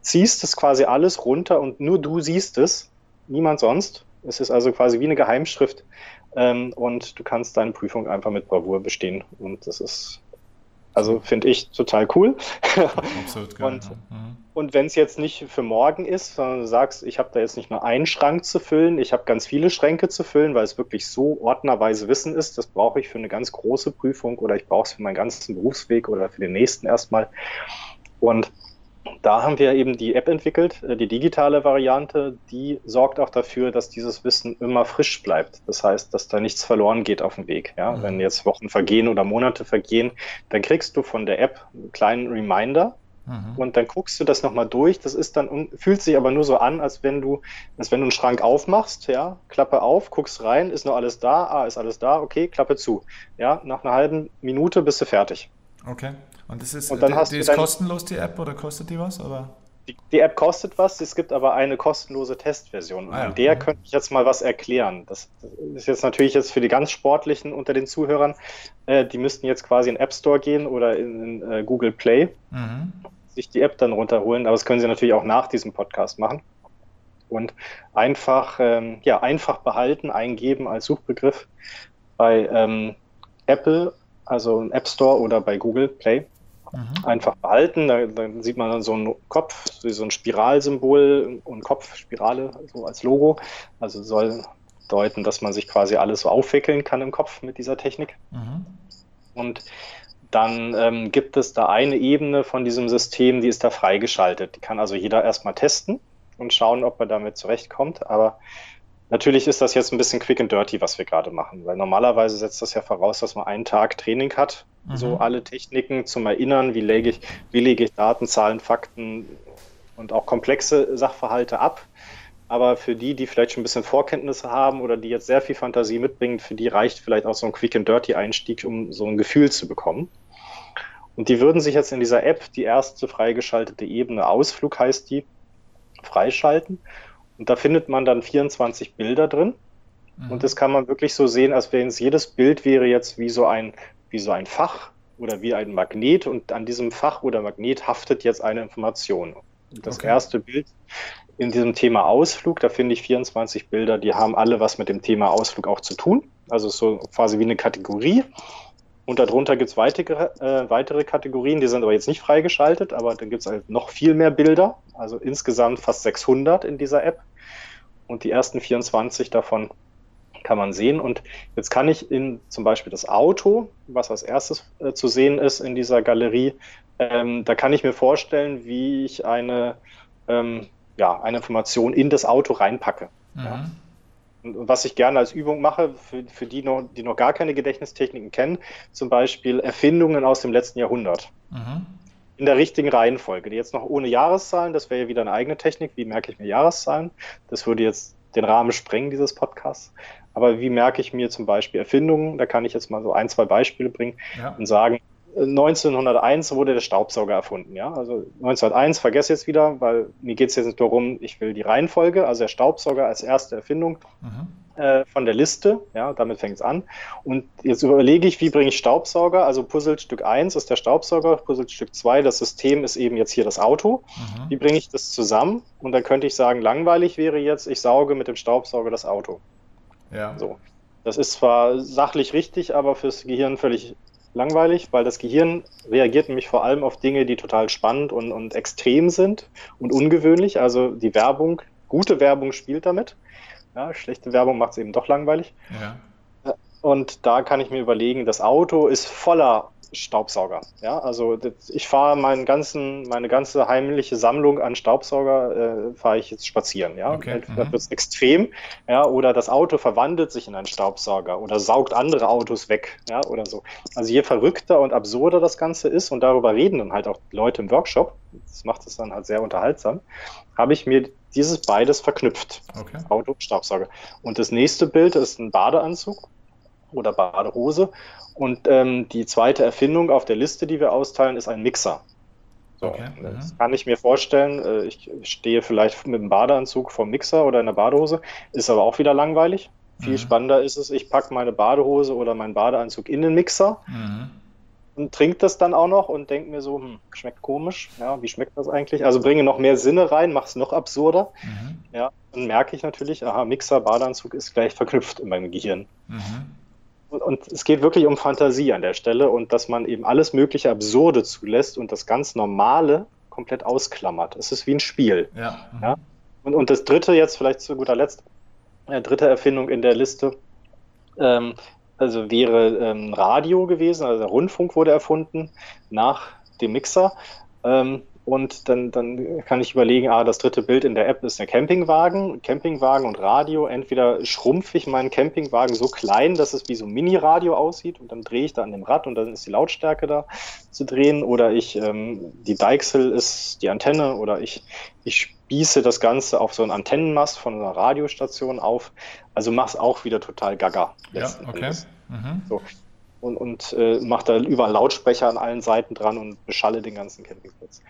ziehst es quasi alles runter und nur du siehst es, niemand sonst. Es ist also quasi wie eine Geheimschrift ähm, und du kannst deine Prüfung einfach mit Bravour bestehen. Und das ist also finde ich total cool. Absolut geil. und, mhm. und wenn es jetzt nicht für morgen ist, sondern du sagst, ich habe da jetzt nicht nur einen Schrank zu füllen, ich habe ganz viele Schränke zu füllen, weil es wirklich so ordnerweise Wissen ist, das brauche ich für eine ganz große Prüfung oder ich brauche es für meinen ganzen Berufsweg oder für den nächsten erstmal. Und da haben wir eben die App entwickelt, äh, die digitale Variante, die sorgt auch dafür, dass dieses Wissen immer frisch bleibt. Das heißt, dass da nichts verloren geht auf dem Weg. Ja? Mhm. Wenn jetzt Wochen vergehen oder Monate vergehen, dann kriegst du von der App einen kleinen Reminder, mhm. und dann guckst du das nochmal durch. Das ist dann, fühlt sich aber nur so an, als wenn du, als wenn du einen Schrank aufmachst, ja, Klappe auf, guckst rein, ist noch alles da, ah, ist alles da, okay, Klappe zu. Ja, nach einer halben Minute bist du fertig. Okay. Und das ist, und dann die, hast die ist kostenlos, die App, oder kostet die was? Oder? Die, die, App kostet was, es gibt aber eine kostenlose Testversion. Und ah, ja. an der mhm. könnte ich jetzt mal was erklären. Das, ist jetzt natürlich jetzt für die ganz Sportlichen unter den Zuhörern, äh, die müssten jetzt quasi in den App Store gehen oder in, in äh, Google Play, mhm. sich die App dann runterholen. Aber das können sie natürlich auch nach diesem Podcast machen. Und einfach, ähm, ja, einfach behalten, eingeben als Suchbegriff bei ähm, Apple, also im App Store oder bei Google Play Mhm. Einfach behalten. Da, da, sieht man dann so einen Kopf, so ein Spiralsymbol und Kopfspirale so als Logo. Also soll deuten, dass man sich quasi alles so aufwickeln kann im Kopf mit dieser Technik. Mhm. Und dann ähm, gibt es da eine Ebene von diesem System, die ist da freigeschaltet. Die kann also jeder erstmal testen und schauen, ob er damit zurechtkommt. Aber Natürlich ist das jetzt ein bisschen quick and dirty, was wir gerade machen, weil normalerweise setzt das ja voraus, dass man einen Tag Training hat, mhm. so alle Techniken zum Erinnern, wie lege ich, wie lege ich Daten, Zahlen, Fakten und auch komplexe Sachverhalte ab. Aber für die, die vielleicht schon ein bisschen Vorkenntnisse haben oder die jetzt sehr viel Fantasie mitbringen, für die reicht vielleicht auch so ein Quick and Dirty Einstieg, um so ein Gefühl zu bekommen. Und die würden sich jetzt in dieser App die erste freigeschaltete Ebene Ausflug heißt die, freischalten. Und da findet man dann 24 Bilder drin. Mhm. Und das kann man wirklich so sehen, als wenn es jedes Bild wäre jetzt wie so ein, wie so ein Fach oder wie ein Magnet und an diesem Fach oder Magnet haftet jetzt eine Information. Und das okay. erste Bild in diesem Thema Ausflug, da finde ich 24 Bilder, die haben alle was mit dem Thema Ausflug auch zu tun. Also so quasi wie eine Kategorie. Und darunter gibt es weitere, äh, weitere Kategorien, die sind aber jetzt nicht freigeschaltet, aber dann gibt es halt noch viel mehr Bilder, also insgesamt fast 600 in dieser App. Und die ersten 24 davon kann man sehen. Und jetzt kann ich in zum Beispiel das Auto, was als erstes äh, zu sehen ist in dieser Galerie, ähm, da kann ich mir vorstellen, wie ich eine, ähm, ja, eine Information in das Auto reinpacke. Mhm. Ja. Und was ich gerne als Übung mache, für, für die, noch, die noch gar keine Gedächtnistechniken kennen, zum Beispiel Erfindungen aus dem letzten Jahrhundert. Mhm. In der richtigen Reihenfolge. Jetzt noch ohne Jahreszahlen, das wäre ja wieder eine eigene Technik. Wie merke ich mir Jahreszahlen? Das würde jetzt den Rahmen sprengen dieses Podcasts. Aber wie merke ich mir zum Beispiel Erfindungen? Da kann ich jetzt mal so ein, zwei Beispiele bringen ja. und sagen, 1901 wurde der Staubsauger erfunden. Ja? Also 1901 vergesse ich jetzt wieder, weil mir geht es jetzt nicht darum, ich will die Reihenfolge, also der Staubsauger als erste Erfindung mhm. Äh, von der Liste. Ja, damit fängt es an. Und jetzt überlege ich, wie bringe ich Staubsauger? Also Puzzlestück 1 ist der Staubsauger, Puzzlestück 2, das System ist eben jetzt hier das Auto. Mhm. Wie bringe ich das zusammen? Und dann könnte ich sagen, langweilig wäre jetzt, ich sauge mit dem Staubsauger das Auto. Ja. So. Das ist zwar sachlich richtig, aber fürs Gehirn völlig langweilig, weil das Gehirn reagiert nämlich vor allem auf Dinge, die total spannend und, und extrem sind und ungewöhnlich. Also die Werbung, gute Werbung spielt damit. Ja, schlechte Werbung macht es eben doch langweilig. Ja. Und da kann ich mir überlegen, das Auto ist voller Staubsauger. Ja, also ich fahre meinen ganzen, meine ganze heimliche Sammlung an Staubsauger äh, fahre ich jetzt spazieren. Ja, okay. da mhm. wird extrem. Ja, oder das Auto verwandelt sich in einen Staubsauger oder saugt andere Autos weg. Ja, oder so. Also je verrückter und absurder das Ganze ist und darüber reden dann halt auch Leute im Workshop. Das macht es dann halt sehr unterhaltsam. Habe ich mir dieses beides verknüpft. Okay. Auto, Staubsauger. Und das nächste Bild ist ein Badeanzug oder Badehose. Und ähm, die zweite Erfindung auf der Liste, die wir austeilen, ist ein Mixer. So, okay. Das mhm. kann ich mir vorstellen. Äh, ich stehe vielleicht mit einem Badeanzug vom Mixer oder in der Badehose, ist aber auch wieder langweilig. Viel mhm. spannender ist es, ich packe meine Badehose oder meinen Badeanzug in den Mixer mhm. Und trinke das dann auch noch und denke mir so, hm, schmeckt komisch. Ja, wie schmeckt das eigentlich? Also bringe noch mehr Sinne rein, mache es noch absurder. Mhm. Ja, dann merke ich natürlich, aha, Mixer, Badeanzug ist gleich verknüpft in meinem Gehirn. Mhm. Und es geht wirklich um Fantasie an der Stelle und dass man eben alles mögliche Absurde zulässt und das ganz Normale komplett ausklammert. Es ist wie ein Spiel. Ja. Mhm. ja? Und, und das dritte jetzt, vielleicht zu guter Letzt, äh, dritte Erfindung in der Liste, ähm, also wäre ähm, Radio gewesen, also Rundfunk wurde erfunden nach dem Mixer. Ähm, und dann, dann kann ich überlegen, ah, das dritte Bild in der App ist der Campingwagen. Campingwagen und Radio. Entweder schrumpfe ich meinen Campingwagen so klein, dass es wie so ein Mini-Radio aussieht und dann drehe ich da an dem Rad und dann ist die Lautstärke da zu drehen. Oder ich, ähm, die Deichsel ist die Antenne oder ich, ich spieße das Ganze auf so einen Antennenmast von einer Radiostation auf. Also mach's auch wieder total gaga. Ja, okay. Mhm. So und, und äh, mache da überall Lautsprecher an allen Seiten dran und beschalle den ganzen Campingplatz.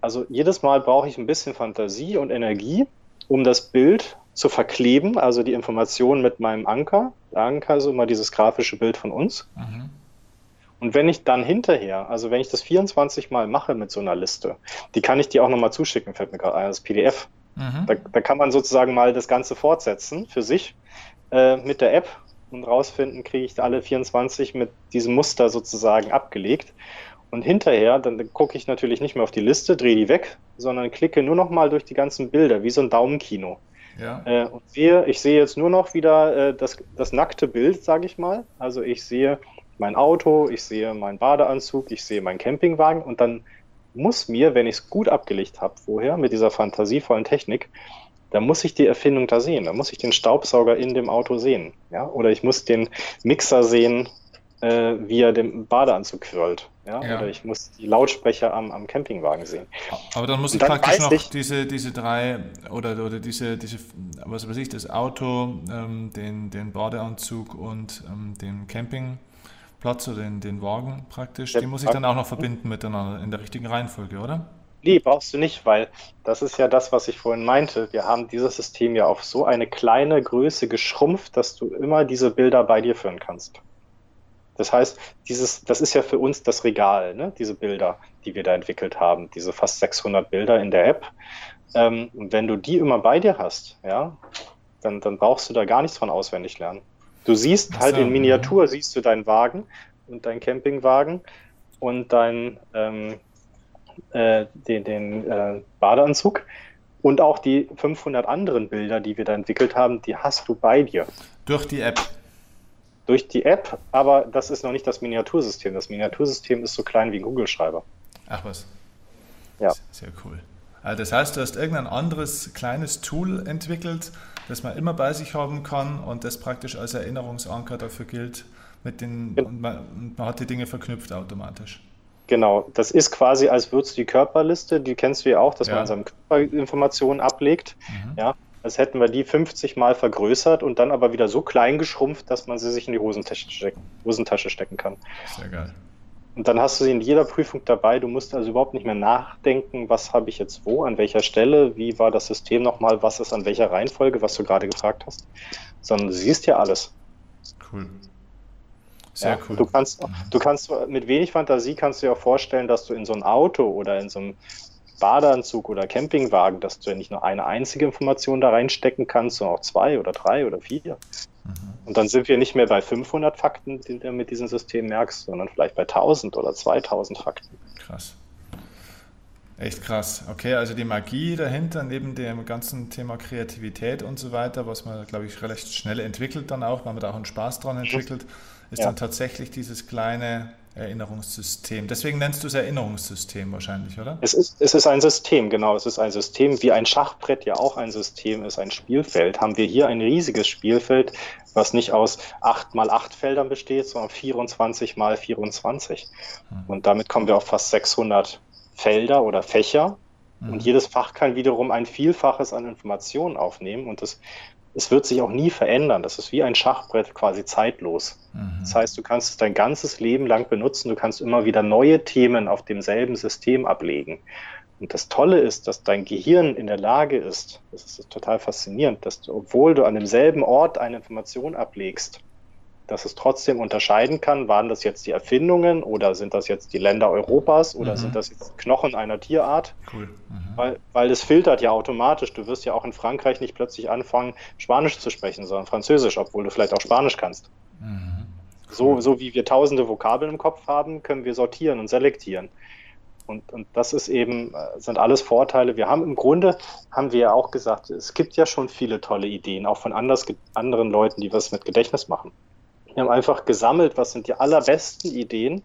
Also jedes Mal brauche ich ein bisschen Fantasie und Energie, um das Bild zu verkleben, also die Information mit meinem Anker. Der Anker ist immer dieses grafische Bild von uns. Mhm. Und wenn ich dann hinterher, also wenn ich das 24 Mal mache mit so einer Liste, die kann ich dir auch nochmal zuschicken, fällt mir gerade ein, als PDF. Mhm. Da, da, kann man sozusagen mal das Ganze fortsetzen für sich äh, mit der App und rausfinden, kriege ich alle 24 mit diesem Muster sozusagen abgelegt. Und hinterher, dann gucke ich natürlich nicht mehr auf die Liste, drehe die weg, sondern klicke nur noch mal durch die ganzen Bilder, wie so ein Daumenkino. Ja. Äh, und sehe, ich sehe jetzt nur noch wieder äh, das, das nackte Bild, sage ich mal. Also ich sehe mein Auto, ich sehe meinen Badeanzug, ich sehe meinen Campingwagen und dann muss mir, wenn ich es gut abgelegt habe vorher mit dieser fantasievollen Technik, da muss ich die Erfindung da sehen. Da muss ich den Staubsauger in dem Auto sehen. Ja? Oder ich muss den Mixer sehen, äh, wie er den Badeanzug quirlt. Ja? ja? Oder ich muss die Lautsprecher am, am Campingwagen sehen. Aber dann muss ich dann praktisch noch ich, diese, diese drei oder, oder diese, diese, was weiß ich, das Auto, ähm, den, den Badeanzug und ähm, den Campingplatz oder den, den Wagen praktisch, den muss ich dann auch noch verbinden miteinander in der richtigen Reihenfolge, oder? Nee, brauchst du nicht, weil das ist ja das, was ich vorhin meinte. Wir haben dieses System ja auf so eine kleine Größe geschrumpft, dass du immer diese Bilder bei dir führen kannst. Das heißt, dieses, das ist ja für uns das Regal, ne? diese Bilder, die wir da entwickelt haben, diese fast 600 Bilder in der App. Ähm, und wenn du die immer bei dir hast, ja, dann, dann brauchst du da gar nichts von auswendig lernen. Du siehst halt in Miniatur, siehst du deinen Wagen, und dein Campingwagen und dein, ähm, äh, den, den äh, Badeanzug und auch die 500 anderen Bilder, die wir da entwickelt haben, die hast du bei dir. Durch die App. Durch die App, aber das ist noch nicht das Miniatursystem. Das Miniatursystem ist so klein wie ein Google-Schreiber. Ach was. Ja. Sehr cool. Also das heißt, du hast irgendein anderes kleines Tool entwickelt, das man immer bei sich haben kann und das praktisch als Erinnerungsanker dafür gilt. Mit den, ja. und man, und man hat die Dinge verknüpft automatisch. Genau, das ist quasi, als würdest du die Körperliste, die kennst du ja auch, dass ja. man seine Körperinformationen ablegt. Mhm. Ja, als hätten wir die 50 Mal vergrößert und dann aber wieder so klein geschrumpft, dass man sie sich in die Hosentasche stecken, Hosentasche stecken kann. Sehr geil. Und dann hast du sie in jeder Prüfung dabei. Du musst also überhaupt nicht mehr nachdenken, was habe ich jetzt wo, an welcher Stelle, wie war das System nochmal, was ist an welcher Reihenfolge, was du gerade gefragt hast, sondern du siehst ja alles. Cool. Sehr ja, cool. Du kannst, du kannst mit wenig Fantasie kannst du dir auch vorstellen, dass du in so ein Auto oder in so einem Badeanzug oder Campingwagen, dass du ja nicht nur eine einzige Information da reinstecken kannst, sondern auch zwei oder drei oder vier. Mhm. Und dann sind wir nicht mehr bei 500 Fakten, die du mit diesem System merkst, sondern vielleicht bei 1000 oder 2000 Fakten. Krass. Echt krass. Okay, also die Magie dahinter, neben dem ganzen Thema Kreativität und so weiter, was man, glaube ich, relativ schnell entwickelt dann auch, weil man da auch einen Spaß dran entwickelt, ist ja. dann tatsächlich dieses kleine Erinnerungssystem. Deswegen nennst du es Erinnerungssystem wahrscheinlich, oder? Es ist, es ist ein System, genau. Es ist ein System, wie ein Schachbrett ja auch ein System ist, ein Spielfeld. Haben wir hier ein riesiges Spielfeld, was nicht aus 8 mal 8 Feldern besteht, sondern 24 mal 24. Hm. Und damit kommen wir auf fast 600 Felder oder Fächer. Mhm. Und jedes Fach kann wiederum ein Vielfaches an Informationen aufnehmen. Und das, es wird sich auch nie verändern. Das ist wie ein Schachbrett quasi zeitlos. Mhm. Das heißt, du kannst es dein ganzes Leben lang benutzen. Du kannst immer wieder neue Themen auf demselben System ablegen. Und das Tolle ist, dass dein Gehirn in der Lage ist, das ist total faszinierend, dass du, obwohl du an demselben Ort eine Information ablegst, dass es trotzdem unterscheiden kann, waren das jetzt die Erfindungen oder sind das jetzt die Länder Europas oder mhm. sind das jetzt Knochen einer Tierart? Cool. Mhm. Weil, weil es filtert ja automatisch. Du wirst ja auch in Frankreich nicht plötzlich anfangen, Spanisch zu sprechen, sondern Französisch, obwohl du vielleicht auch Spanisch kannst. Mhm. Cool. So, so wie wir tausende Vokabeln im Kopf haben, können wir sortieren und selektieren. Und, und das ist eben, äh, sind alles Vorteile. Wir haben im Grunde, haben wir ja auch gesagt, es gibt ja schon viele tolle Ideen, auch von anders, anderen Leuten, die was mit Gedächtnis machen. Wir haben einfach gesammelt, was sind die allerbesten Ideen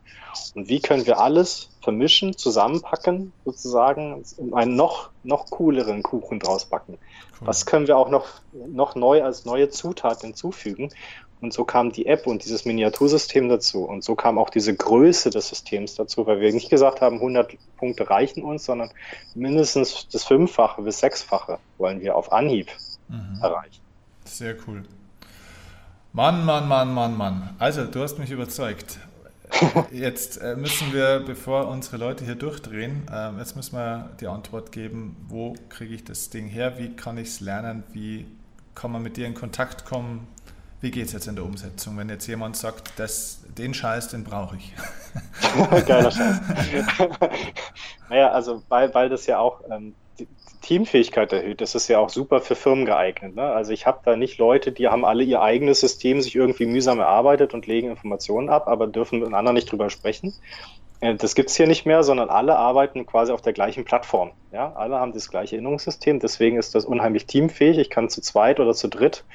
und wie können wir alles vermischen, zusammenpacken, sozusagen, um einen noch, noch cooleren Kuchen draus backen. Cool. Was können wir auch noch, noch neu als neue Zutat hinzufügen? Und so kam die App und dieses Miniatursystem dazu. Und so kam auch diese Größe des Systems dazu, weil wir nicht gesagt haben, 100 Punkte reichen uns, sondern mindestens das Fünffache bis Sechsfache wollen wir auf Anhieb mhm. erreichen. Sehr cool. Mann, Mann, Mann, Mann, Mann. Also, du hast mich überzeugt. Jetzt äh, müssen wir, bevor unsere Leute hier durchdrehen, ähm, jetzt müssen wir die Antwort geben, wo kriege ich das Ding her, wie kann ich es lernen, wie kann man mit dir in Kontakt kommen, wie geht es jetzt in der Umsetzung, wenn jetzt jemand sagt, das, den Scheiß, den brauche ich. Geiler Scheiß. naja, also weil, weil das ja auch ähm, Teamfähigkeit erhöht. Das ist ja auch super für Firmen geeignet. Ne? Also ich habe da nicht Leute, die haben alle ihr eigenes System sich irgendwie mühsam erarbeitet und legen Informationen ab, aber dürfen mit anderen nicht drüber sprechen. Äh, das gibt es hier nicht mehr, sondern alle arbeiten quasi auf der gleichen Plattform. Ja? Alle haben das gleiche Erinnerungssystem, deswegen ist das unheimlich teamfähig. Ich kann zu zweit oder zu dritt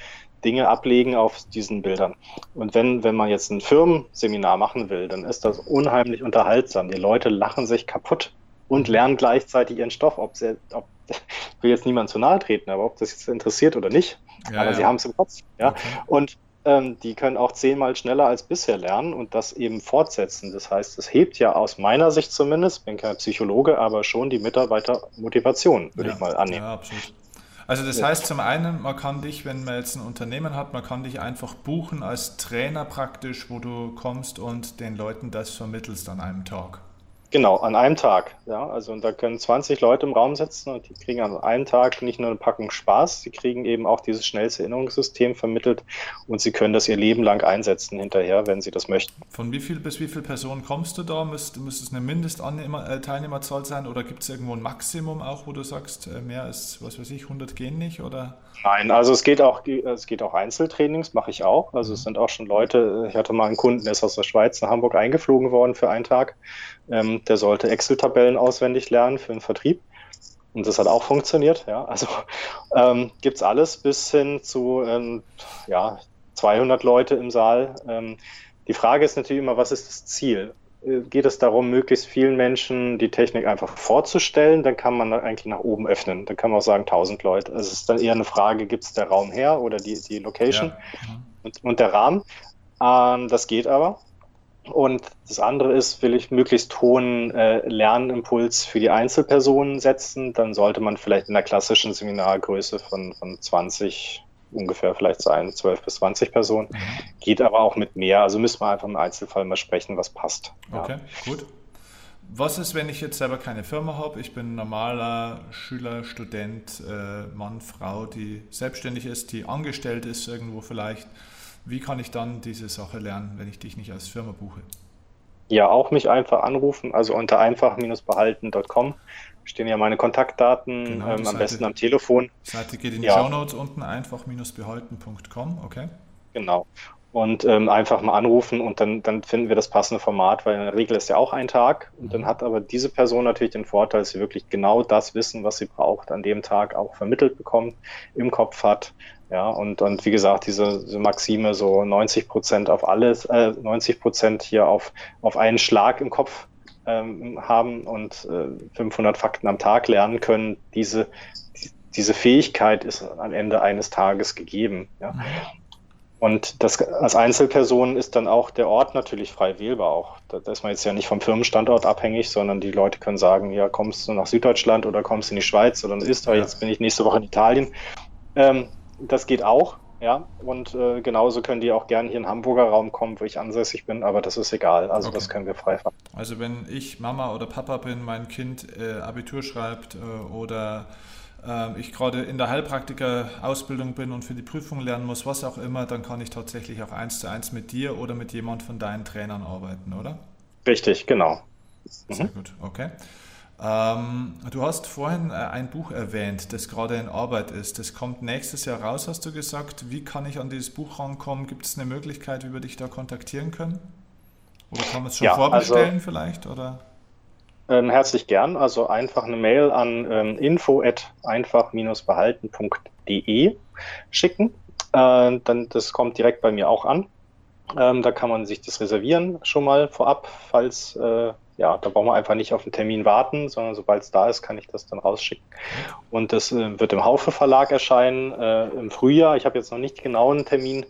Dinge ablegen auf diesen Bildern. Und wenn, wenn man jetzt ein Firmenseminar machen will, dann ist das unheimlich unterhaltsam. Die Leute lachen sich kaputt und lernen gleichzeitig ihren Stoff. Ob sie, ob, will jetzt niemand zu nahe treten, aber ob das jetzt interessiert oder nicht. Ja, aber ja. sie haben es im Kopf. Ja? Okay. Und ähm, die können auch zehnmal schneller als bisher lernen und das eben fortsetzen. Das heißt, es hebt ja aus meiner Sicht zumindest, bin kein Psychologe, aber schon die Mitarbeitermotivation, würde ja. ich mal annehmen. Ja, absolut. Also das heißt zum einen, man kann dich, wenn man jetzt ein Unternehmen hat, man kann dich einfach buchen als Trainer praktisch, wo du kommst und den Leuten das vermittelst an einem Tag. Genau, an einem Tag. Ja, also da können 20 Leute im Raum sitzen und die kriegen an einem Tag nicht nur eine Packung Spaß, sie kriegen eben auch dieses schnellste Erinnerungssystem vermittelt und sie können das ihr Leben lang einsetzen hinterher, wenn sie das möchten. Von wie viel bis wie viel Personen kommst du da? Müsste, müsste es eine Mindestteilnehmerzahl sein oder gibt es irgendwo ein Maximum auch, wo du sagst, äh, mehr als, was weiß ich, 100 gehen nicht? Oder? Nein, also es geht auch, es geht auch Einzeltrainings, mache ich auch. Also es mhm. sind auch schon Leute, ich hatte mal einen Kunden, der ist aus der Schweiz nach Hamburg eingeflogen worden für einen Tag. Ähm, der sollte Excel-Tabellen auswendig lernen für den Vertrieb. Und das hat auch funktioniert. Ja. Also ähm, gibt es alles bis hin zu ähm, ja, 200 Leute im Saal. Ähm, die Frage ist natürlich immer, was ist das Ziel? Äh, geht es darum, möglichst vielen Menschen die Technik einfach vorzustellen, dann kann man eigentlich nach oben öffnen. Dann kann man auch sagen 1000 Leute. Also es ist dann eher eine Frage, gibt es der Raum her oder die, die Location ja. und, und, der Rahmen. Ähm, das geht aber. Und das andere ist, will ich möglichst hohen äh, Lernimpuls für die Einzelpersonen setzen, dann sollte man vielleicht in der klassischen Seminargröße von, von 20 ungefähr vielleicht sein, 12 bis 20 Personen. Mhm. Geht aber auch mit mehr. Also müssen wir einfach im Einzelfall mal sprechen, was passt. Okay, ja. gut. Was ist, wenn ich jetzt selber keine Firma habe? Ich bin normaler Schüler, Student, äh, Mann, Frau, die selbstständig ist, die angestellt ist irgendwo vielleicht. Wie kann ich dann diese Sache lernen, wenn ich dich nicht als Firma buche? Ja, auch mich einfach anrufen, also unter einfach-behalten.com stehen ja meine Kontaktdaten, genau, ähm, am Seite, besten am Telefon. Seite geht in die ja. Show Notes unten, einfach-behalten.com, okay? Genau. Und ähm, einfach mal anrufen und dann, dann finden wir das passende Format, weil in der Regel ist ja auch ein Tag. Und dann mhm. hat aber diese Person natürlich den Vorteil, dass sie wirklich genau das Wissen, was sie braucht, an dem Tag auch vermittelt bekommt, im Kopf hat, ja, und, und wie gesagt, diese, diese Maxime, so 90 Prozent auf alles, äh, 90 Prozent hier auf, auf einen Schlag im Kopf ähm, haben und äh, 500 Fakten am Tag lernen können, diese, die, diese Fähigkeit ist am Ende eines Tages gegeben. Ja. Und das als Einzelperson ist dann auch der Ort natürlich frei wählbar auch. Da, da ist man jetzt ja nicht vom Firmenstandort abhängig, sondern die Leute können sagen, ja, kommst du nach Süddeutschland oder kommst du in die Schweiz oder in Österreich, jetzt bin ich nächste Woche in Italien. Ähm, das geht auch, ja. Und äh, genauso können die auch gerne hier in den Hamburger Raum kommen, wo ich ansässig bin, aber das ist egal. Also okay. das können wir frei fahren. Also wenn ich Mama oder Papa bin, mein Kind äh, Abitur schreibt äh, oder äh, ich gerade in der Heilpraktiker-Ausbildung bin und für die Prüfung lernen muss, was auch immer, dann kann ich tatsächlich auch eins zu eins mit dir oder mit jemand von deinen Trainern arbeiten, oder? Richtig, genau. Sehr mhm. gut, okay. Ähm, du hast vorhin äh, ein Buch erwähnt, das gerade in Arbeit ist. Das kommt nächstes Jahr raus, hast du gesagt. Wie kann ich an dieses Buch rankommen? Gibt es eine Möglichkeit, wie wir dich da kontaktieren können? Oder kann man es schon ja, vorbestellen also, vielleicht? Oder? Ähm, herzlich gern. Also einfach eine Mail an ähm, info einfach-behalten.de schicken. Äh, dann, das kommt direkt bei mir auch an. Ähm, da kann man sich das reservieren schon mal vorab, falls äh, ja, da brauchen wir einfach nicht auf den Termin warten, sondern sobald es da ist, kann ich das dann rausschicken. Und das äh, wird im Haufe Verlag erscheinen äh, im Frühjahr. Ich habe jetzt noch nicht genau einen Termin,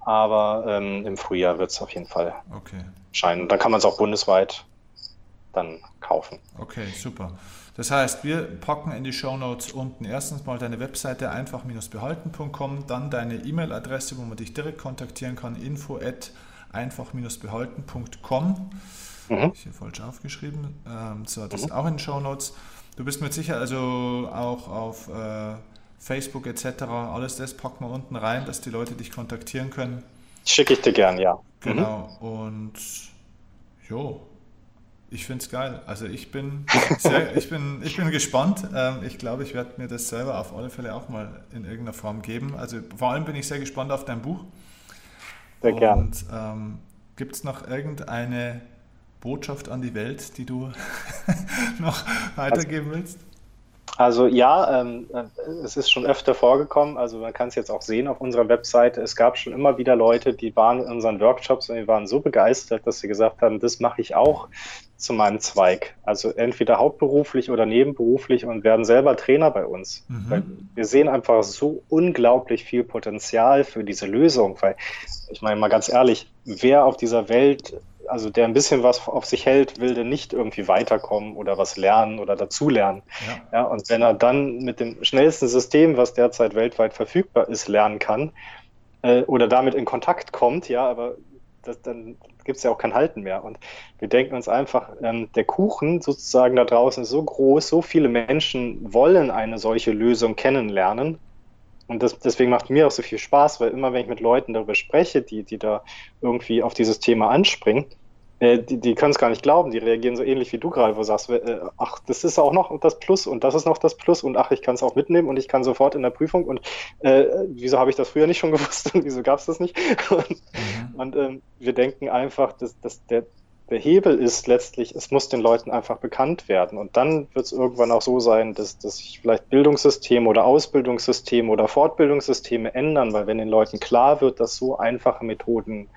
aber ähm, im Frühjahr wird es auf jeden Fall okay. erscheinen. Und dann kann man es auch bundesweit dann kaufen. Okay, super. Das heißt, wir packen in die Show Notes unten erstens mal deine Webseite einfach-behalten.com, dann deine E-Mail-Adresse, wo man dich direkt kontaktieren kann, info at einfach-behalten.com. Mhm. Ich hier falsch aufgeschrieben. Ähm, so, das mhm. ist auch in den Show Notes. Du bist mit sicher also auch auf äh, Facebook etc. Alles das packen wir unten rein, dass die Leute dich kontaktieren können. Schicke ich dir gern, ja. Genau. Mhm. Und jo, ich finde es geil. Also ich bin sehr, ich bin, ich bin gespannt. Ähm, ich glaube, ich werde mir das selber auf alle Fälle auch mal in irgendeiner Form geben. Also vor allem bin ich sehr gespannt auf dein Buch. Sehr gern. Und ähm, gibt es noch irgendeine Botschaft an die Welt, die du noch weitergeben willst? Also ja, ähm, äh, es ist schon öfter vorgekommen. Also man kann es jetzt auch sehen auf unserer Webseite. Es gab schon immer wieder Leute, die waren in unseren Workshops und die waren so begeistert, dass sie gesagt haben, das mache ich auch zu meinem Zweig. Also entweder hauptberuflich oder nebenberuflich und werden selber Trainer bei uns. Mhm. wir sehen einfach so unglaublich viel Potenzial für diese Lösung. Weil ich meine mal ganz ehrlich, wer auf dieser Welt also der ein bisschen was auf sich hält, will der nicht irgendwie weiterkommen oder was lernen oder dazulernen. Ja. ja. und wenn er dann mit dem schnellsten System, was derzeit weltweit verfügbar ist, lernen kann äh, oder damit in Kontakt kommt, ja, aber das, dann gibt es ja auch kein Halten mehr. Und wir denken uns einfach, ähm, der Kuchen sozusagen da draußen ist so groß, so viele Menschen wollen eine solche Lösung kennenlernen. Und das, deswegen macht mir auch so viel Spaß, weil immer wenn ich mit Leuten darüber spreche, die, die da irgendwie auf dieses Thema anspringen, äh, die, die können es gar nicht glauben, die reagieren so ähnlich wie du gerade, wo du sagst, äh, ach, das ist auch noch das Plus und das ist noch das Plus und ach, ich kann es auch mitnehmen und ich kann sofort in der Prüfung und äh, wieso habe ich das früher nicht schon gewusst und wieso gab es das nicht? und, mhm. und ähm, wir denken einfach, dass, dass der, der Hebel ist letztlich, es muss den Leuten einfach bekannt werden. Und dann wird es irgendwann auch so sein, dass, dass sich vielleicht Bildungssysteme oder Ausbildungssysteme oder Fortbildungssysteme ändern, weil wenn den Leuten klar wird, dass so einfache Methoden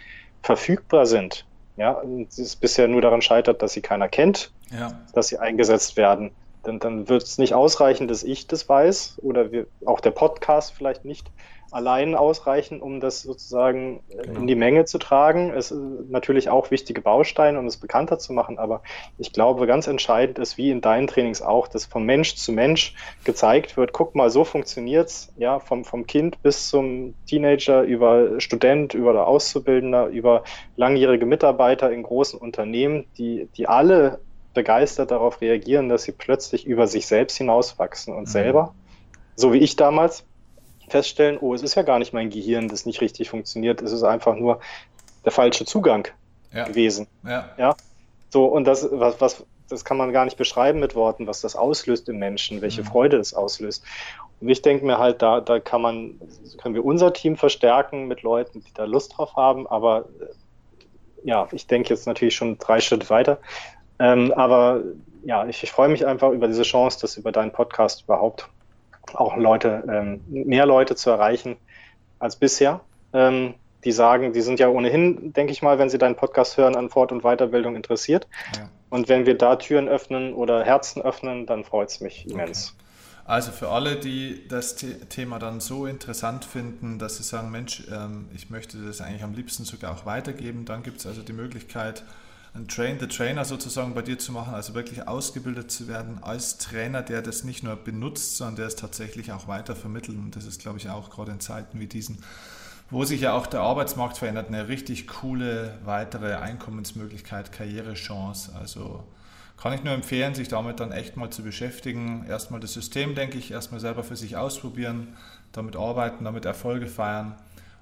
verfügbar sind, ja, und es bisher nur daran scheitert, dass sie keiner kennt, ja. dass sie eingesetzt werden, dann, dann wird es nicht ausreichen, dass ich das weiß oder wir, auch der Podcast vielleicht nicht allein ausreichen, um das sozusagen äh, genau. in die Menge zu tragen. Es ist natürlich auch wichtige Bausteine, um es bekannter zu machen, aber ich glaube, ganz entscheidend ist, wie in deinen Trainings auch, dass von Mensch zu Mensch gezeigt wird, guck mal, so funktioniert's, ja, vom, vom Kind bis zum Teenager, über Student, über Auszubildender, über langjährige Mitarbeiter in großen Unternehmen, die, die alle begeistert darauf reagieren, dass sie plötzlich über sich selbst hinauswachsen und mhm. selber, so wie ich damals, feststellen, oh, es ist ja gar nicht mein Gehirn, das nicht richtig funktioniert, es ist einfach nur der falsche Zugang ja. gewesen. Ja. ja. So, und das, was, was, das kann man gar nicht beschreiben mit Worten, was das auslöst im Menschen, welche mhm. Freude es auslöst. Und ich denke mir halt, da, da kann man, können wir unser Team verstärken mit Leuten, die da Lust drauf haben, aber ja, ich denke jetzt natürlich schon drei Schritte weiter. Ähm, aber ja, ich, ich freue mich einfach über diese Chance, dass über deinen Podcast überhaupt auch Leute, ähm, mehr Leute zu erreichen als bisher. Ähm, die sagen, die sind ja ohnehin, denke ich mal, wenn sie deinen Podcast hören, an Fort- und Weiterbildung interessiert. Ja. Und wenn wir da Türen öffnen oder Herzen öffnen, dann freut es mich immens. Okay. Also für alle, die das Thema dann so interessant finden, dass sie sagen, Mensch, ähm, ich möchte das eigentlich am liebsten sogar auch weitergeben, dann gibt es also die Möglichkeit, ein Train the Trainer sozusagen bei dir zu machen, also wirklich ausgebildet zu werden als Trainer, der das nicht nur benutzt, sondern der es tatsächlich auch weiter vermittelt. Und das ist, glaube ich, auch gerade in Zeiten wie diesen, wo sich ja auch der Arbeitsmarkt verändert, eine richtig coole weitere Einkommensmöglichkeit, Karrierechance. Also kann ich nur empfehlen, sich damit dann echt mal zu beschäftigen. Erstmal das System, denke ich, erstmal selber für sich ausprobieren, damit arbeiten, damit Erfolge feiern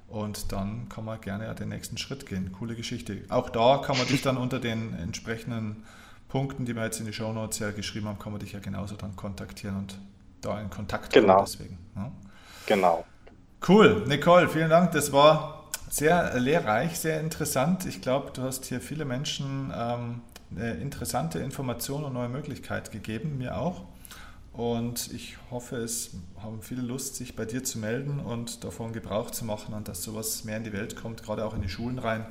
und dann kann man gerne den nächsten Schritt gehen. Coole Geschichte. Auch da kann man dich dann unter den entsprechenden Punkten, die wir jetzt in die Show Notes ja geschrieben haben, kann man dich ja genauso dann kontaktieren und da in Kontakt kommen. Genau. Deswegen. Ja. Genau. Cool. Nicole, vielen Dank. Das war sehr lehrreich, sehr interessant. Ich glaube, du hast hier viele Menschen ähm, eine interessante Information und neue Möglichkeit gegeben, mir auch. Und ich hoffe, es haben viele Lust, sich bei dir zu melden und davon Gebrauch zu machen und dass sowas mehr in die Welt kommt, gerade auch in die Schulen rein.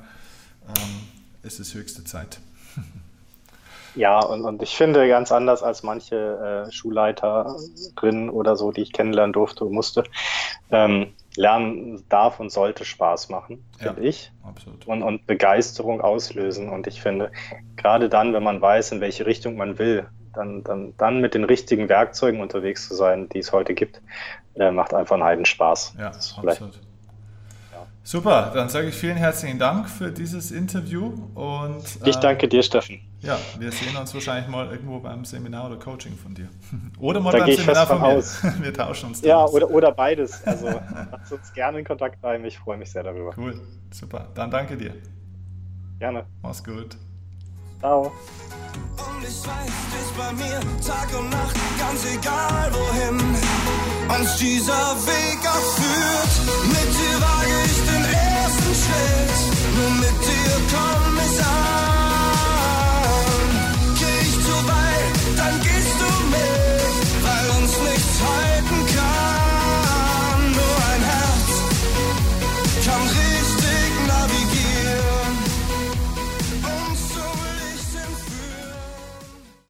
Ähm, ist es höchste Zeit. Ja, und, und ich finde ganz anders als manche äh, Schulleiterinnen oder so, die ich kennenlernen durfte und musste. Ähm, Lernen darf und sollte Spaß machen, finde ja, ich. Absolut. Und, und Begeisterung auslösen. Und ich finde, gerade dann, wenn man weiß, in welche Richtung man will, dann, dann, dann mit den richtigen Werkzeugen unterwegs zu sein, die es heute gibt, äh, macht einfach einen Heidenspaß. Ja, absolut. Super, dann sage ich vielen herzlichen Dank für dieses Interview und ich ähm, danke dir, Steffen. Ja, wir sehen uns wahrscheinlich mal irgendwo beim Seminar oder Coaching von dir. Oder mal da beim Seminar von, von mir. Aus. Wir tauschen uns. Ja, oder, oder beides. Also lasst uns gerne in Kontakt bleiben. Ich freue mich sehr darüber. Cool, super. Dann danke dir. Gerne. Mach's gut. Ciao. Und ich weiß, du bist bei mir Tag und Nacht, ganz egal wohin uns dieser Weg auch. Mit dir wage ich den ersten Schritt, nur mit dir komm ich an. Geh ich zu weit, dann gehst du mit, weil uns nichts halten kann.